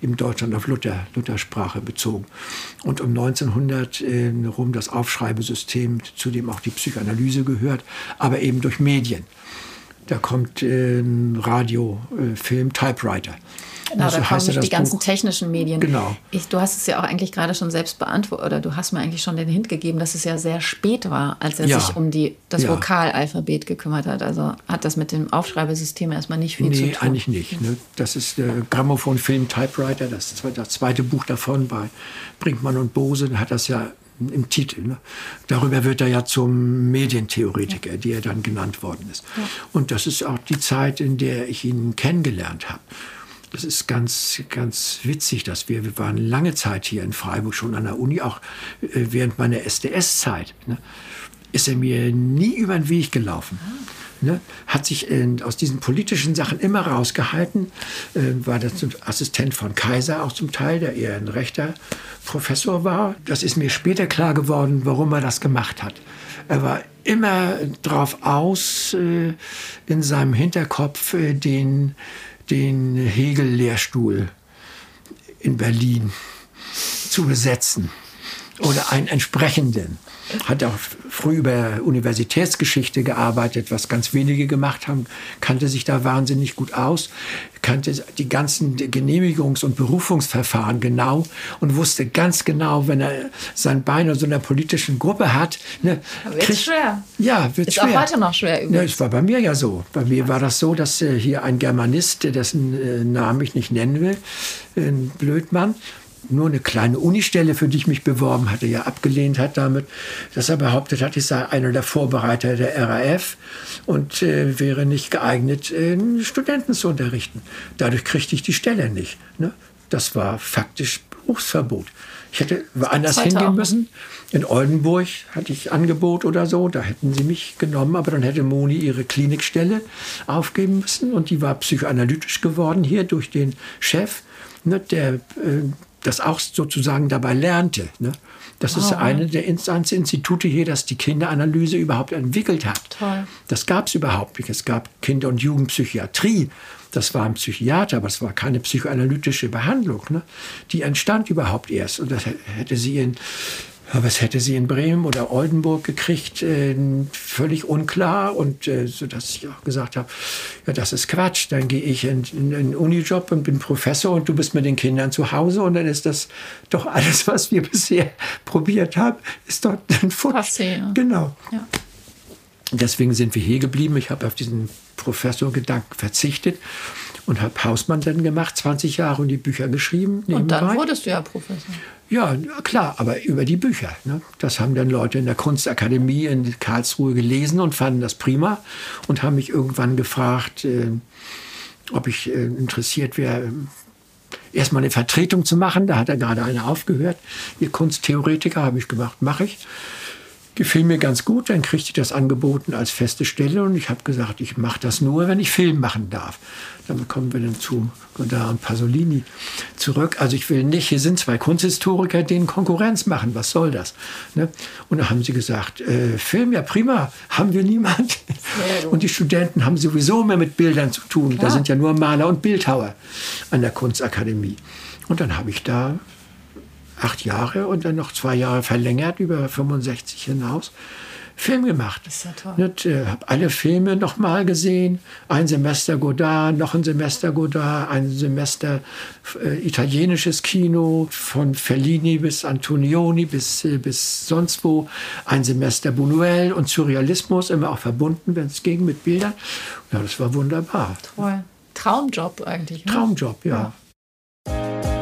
in Deutschland auf Luther, Luthersprache bezogen. Und um 1900 in Rom das Aufschreibesystem, zu dem auch die Psychoanalyse gehört, aber eben durch Medien. Da kommt äh, Radio, äh, Film, Typewriter. Genau, also da kommen nicht die ganzen Buch. technischen Medien. Genau. Ich, du hast es ja auch eigentlich gerade schon selbst beantwortet, oder du hast mir eigentlich schon den Hint gegeben, dass es ja sehr spät war, als er ja. sich um die, das ja. Vokalalphabet gekümmert hat. Also hat das mit dem Aufschreibesystem erstmal nicht viel nee, zu tun. Nee, eigentlich nicht. Ne? Das ist der Grammophon-Film Typewriter, das, das zweite Buch davon bei Brinkmann und Bose, hat das ja im Titel. Ne? Darüber wird er ja zum Medientheoretiker, ja. die er dann genannt worden ist. Ja. Und das ist auch die Zeit, in der ich ihn kennengelernt habe. Das ist ganz, ganz witzig, dass wir, wir waren lange Zeit hier in Freiburg, schon an der Uni, auch äh, während meiner SDS-Zeit, ne, ist er mir nie über den Weg gelaufen. Ne, hat sich in, aus diesen politischen Sachen immer rausgehalten, äh, war der Assistent von Kaiser auch zum Teil, der eher ein rechter Professor war. Das ist mir später klar geworden, warum er das gemacht hat. Er war immer drauf aus, äh, in seinem Hinterkopf äh, den den Hegel-Lehrstuhl in Berlin zu besetzen oder einen entsprechenden. Hat auch früh über Universitätsgeschichte gearbeitet, was ganz wenige gemacht haben, kannte sich da wahnsinnig gut aus, kannte die ganzen Genehmigungs- und Berufungsverfahren genau und wusste ganz genau, wenn er sein Bein in so einer politischen Gruppe hat. Ne, wird schwer. Ja, wird Ist schwer. auch heute noch schwer übrigens. Ja, es war bei mir ja so. Bei mir war das so, dass äh, hier ein Germanist, dessen äh, Namen ich nicht nennen will, ein Blödmann, nur eine kleine Unistelle, für die ich mich beworben hatte, ja abgelehnt hat damit, dass er behauptet hat, ich sei einer der Vorbereiter der RAF und äh, wäre nicht geeignet, äh, Studenten zu unterrichten. Dadurch kriegte ich die Stelle nicht. Ne? Das war faktisch Berufsverbot. Ich hätte woanders hingehen müssen. In Oldenburg hatte ich Angebot oder so, da hätten sie mich genommen, aber dann hätte Moni ihre Klinikstelle aufgeben müssen und die war psychoanalytisch geworden hier durch den Chef, ne, der äh, das auch sozusagen dabei lernte. Ne? Das ist oh. eine der Instanzinstitute hier, das die Kinderanalyse überhaupt entwickelt hat. Toll. Das gab es überhaupt nicht. Es gab Kinder- und Jugendpsychiatrie. Das war ein Psychiater, aber es war keine psychoanalytische Behandlung. Ne? Die entstand überhaupt erst. Und das hätte sie in was hätte sie in Bremen oder Oldenburg gekriegt, äh, völlig unklar. Und äh, so dass ich auch gesagt habe, ja, das ist Quatsch. Dann gehe ich in, in einen Unijob und bin Professor und du bist mit den Kindern zu Hause und dann ist das doch alles, was wir bisher probiert haben, ist dort ein Futsch. Passé, ja. Genau. Ja. Deswegen sind wir hier geblieben. Ich habe auf diesen Professorgedanken verzichtet und habe Hausmann dann gemacht, 20 Jahre und die Bücher geschrieben. Und dann wurdest du ja Professor. Ja, klar, aber über die Bücher. Ne? Das haben dann Leute in der Kunstakademie in Karlsruhe gelesen und fanden das prima und haben mich irgendwann gefragt, äh, ob ich äh, interessiert wäre, erstmal eine Vertretung zu machen. Da hat er gerade eine aufgehört. Ihr Kunsttheoretiker habe ich gemacht, mache ich gefiel mir ganz gut. Dann kriegte ich das angeboten als feste Stelle und ich habe gesagt, ich mache das nur, wenn ich Film machen darf. Dann kommen wir dann zu Godard und Pasolini zurück. Also ich will nicht, hier sind zwei Kunsthistoriker, denen Konkurrenz machen. Was soll das? Ne? Und da haben sie gesagt, äh, Film, ja prima, haben wir niemand. Und die Studenten haben sowieso mehr mit Bildern zu tun. Klar. Da sind ja nur Maler und Bildhauer an der Kunstakademie. Und dann habe ich da acht Jahre und dann noch zwei Jahre verlängert, über 65 hinaus, Film gemacht. Ist ja toll. Ich äh, habe alle Filme nochmal gesehen. Ein Semester Godard, noch ein Semester Godard, ein Semester äh, italienisches Kino, von Fellini bis Antonioni bis, äh, bis sonst wo. Ein Semester Buñuel und Surrealismus, immer auch verbunden, wenn es ging, mit Bildern. Ja, das war wunderbar. Toll. Traumjob eigentlich. Ne? Traumjob, ja. ja.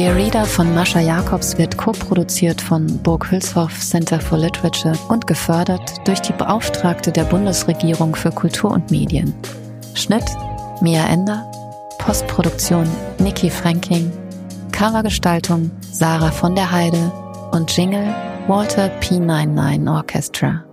Der Reader von Mascha Jacobs wird co-produziert von Burg Hülshoff Center for Literature und gefördert durch die Beauftragte der Bundesregierung für Kultur und Medien. Schnitt Mia Ender, Postproduktion Niki Franking, Covergestaltung Sarah von der Heide und Jingle Walter P99 Orchestra.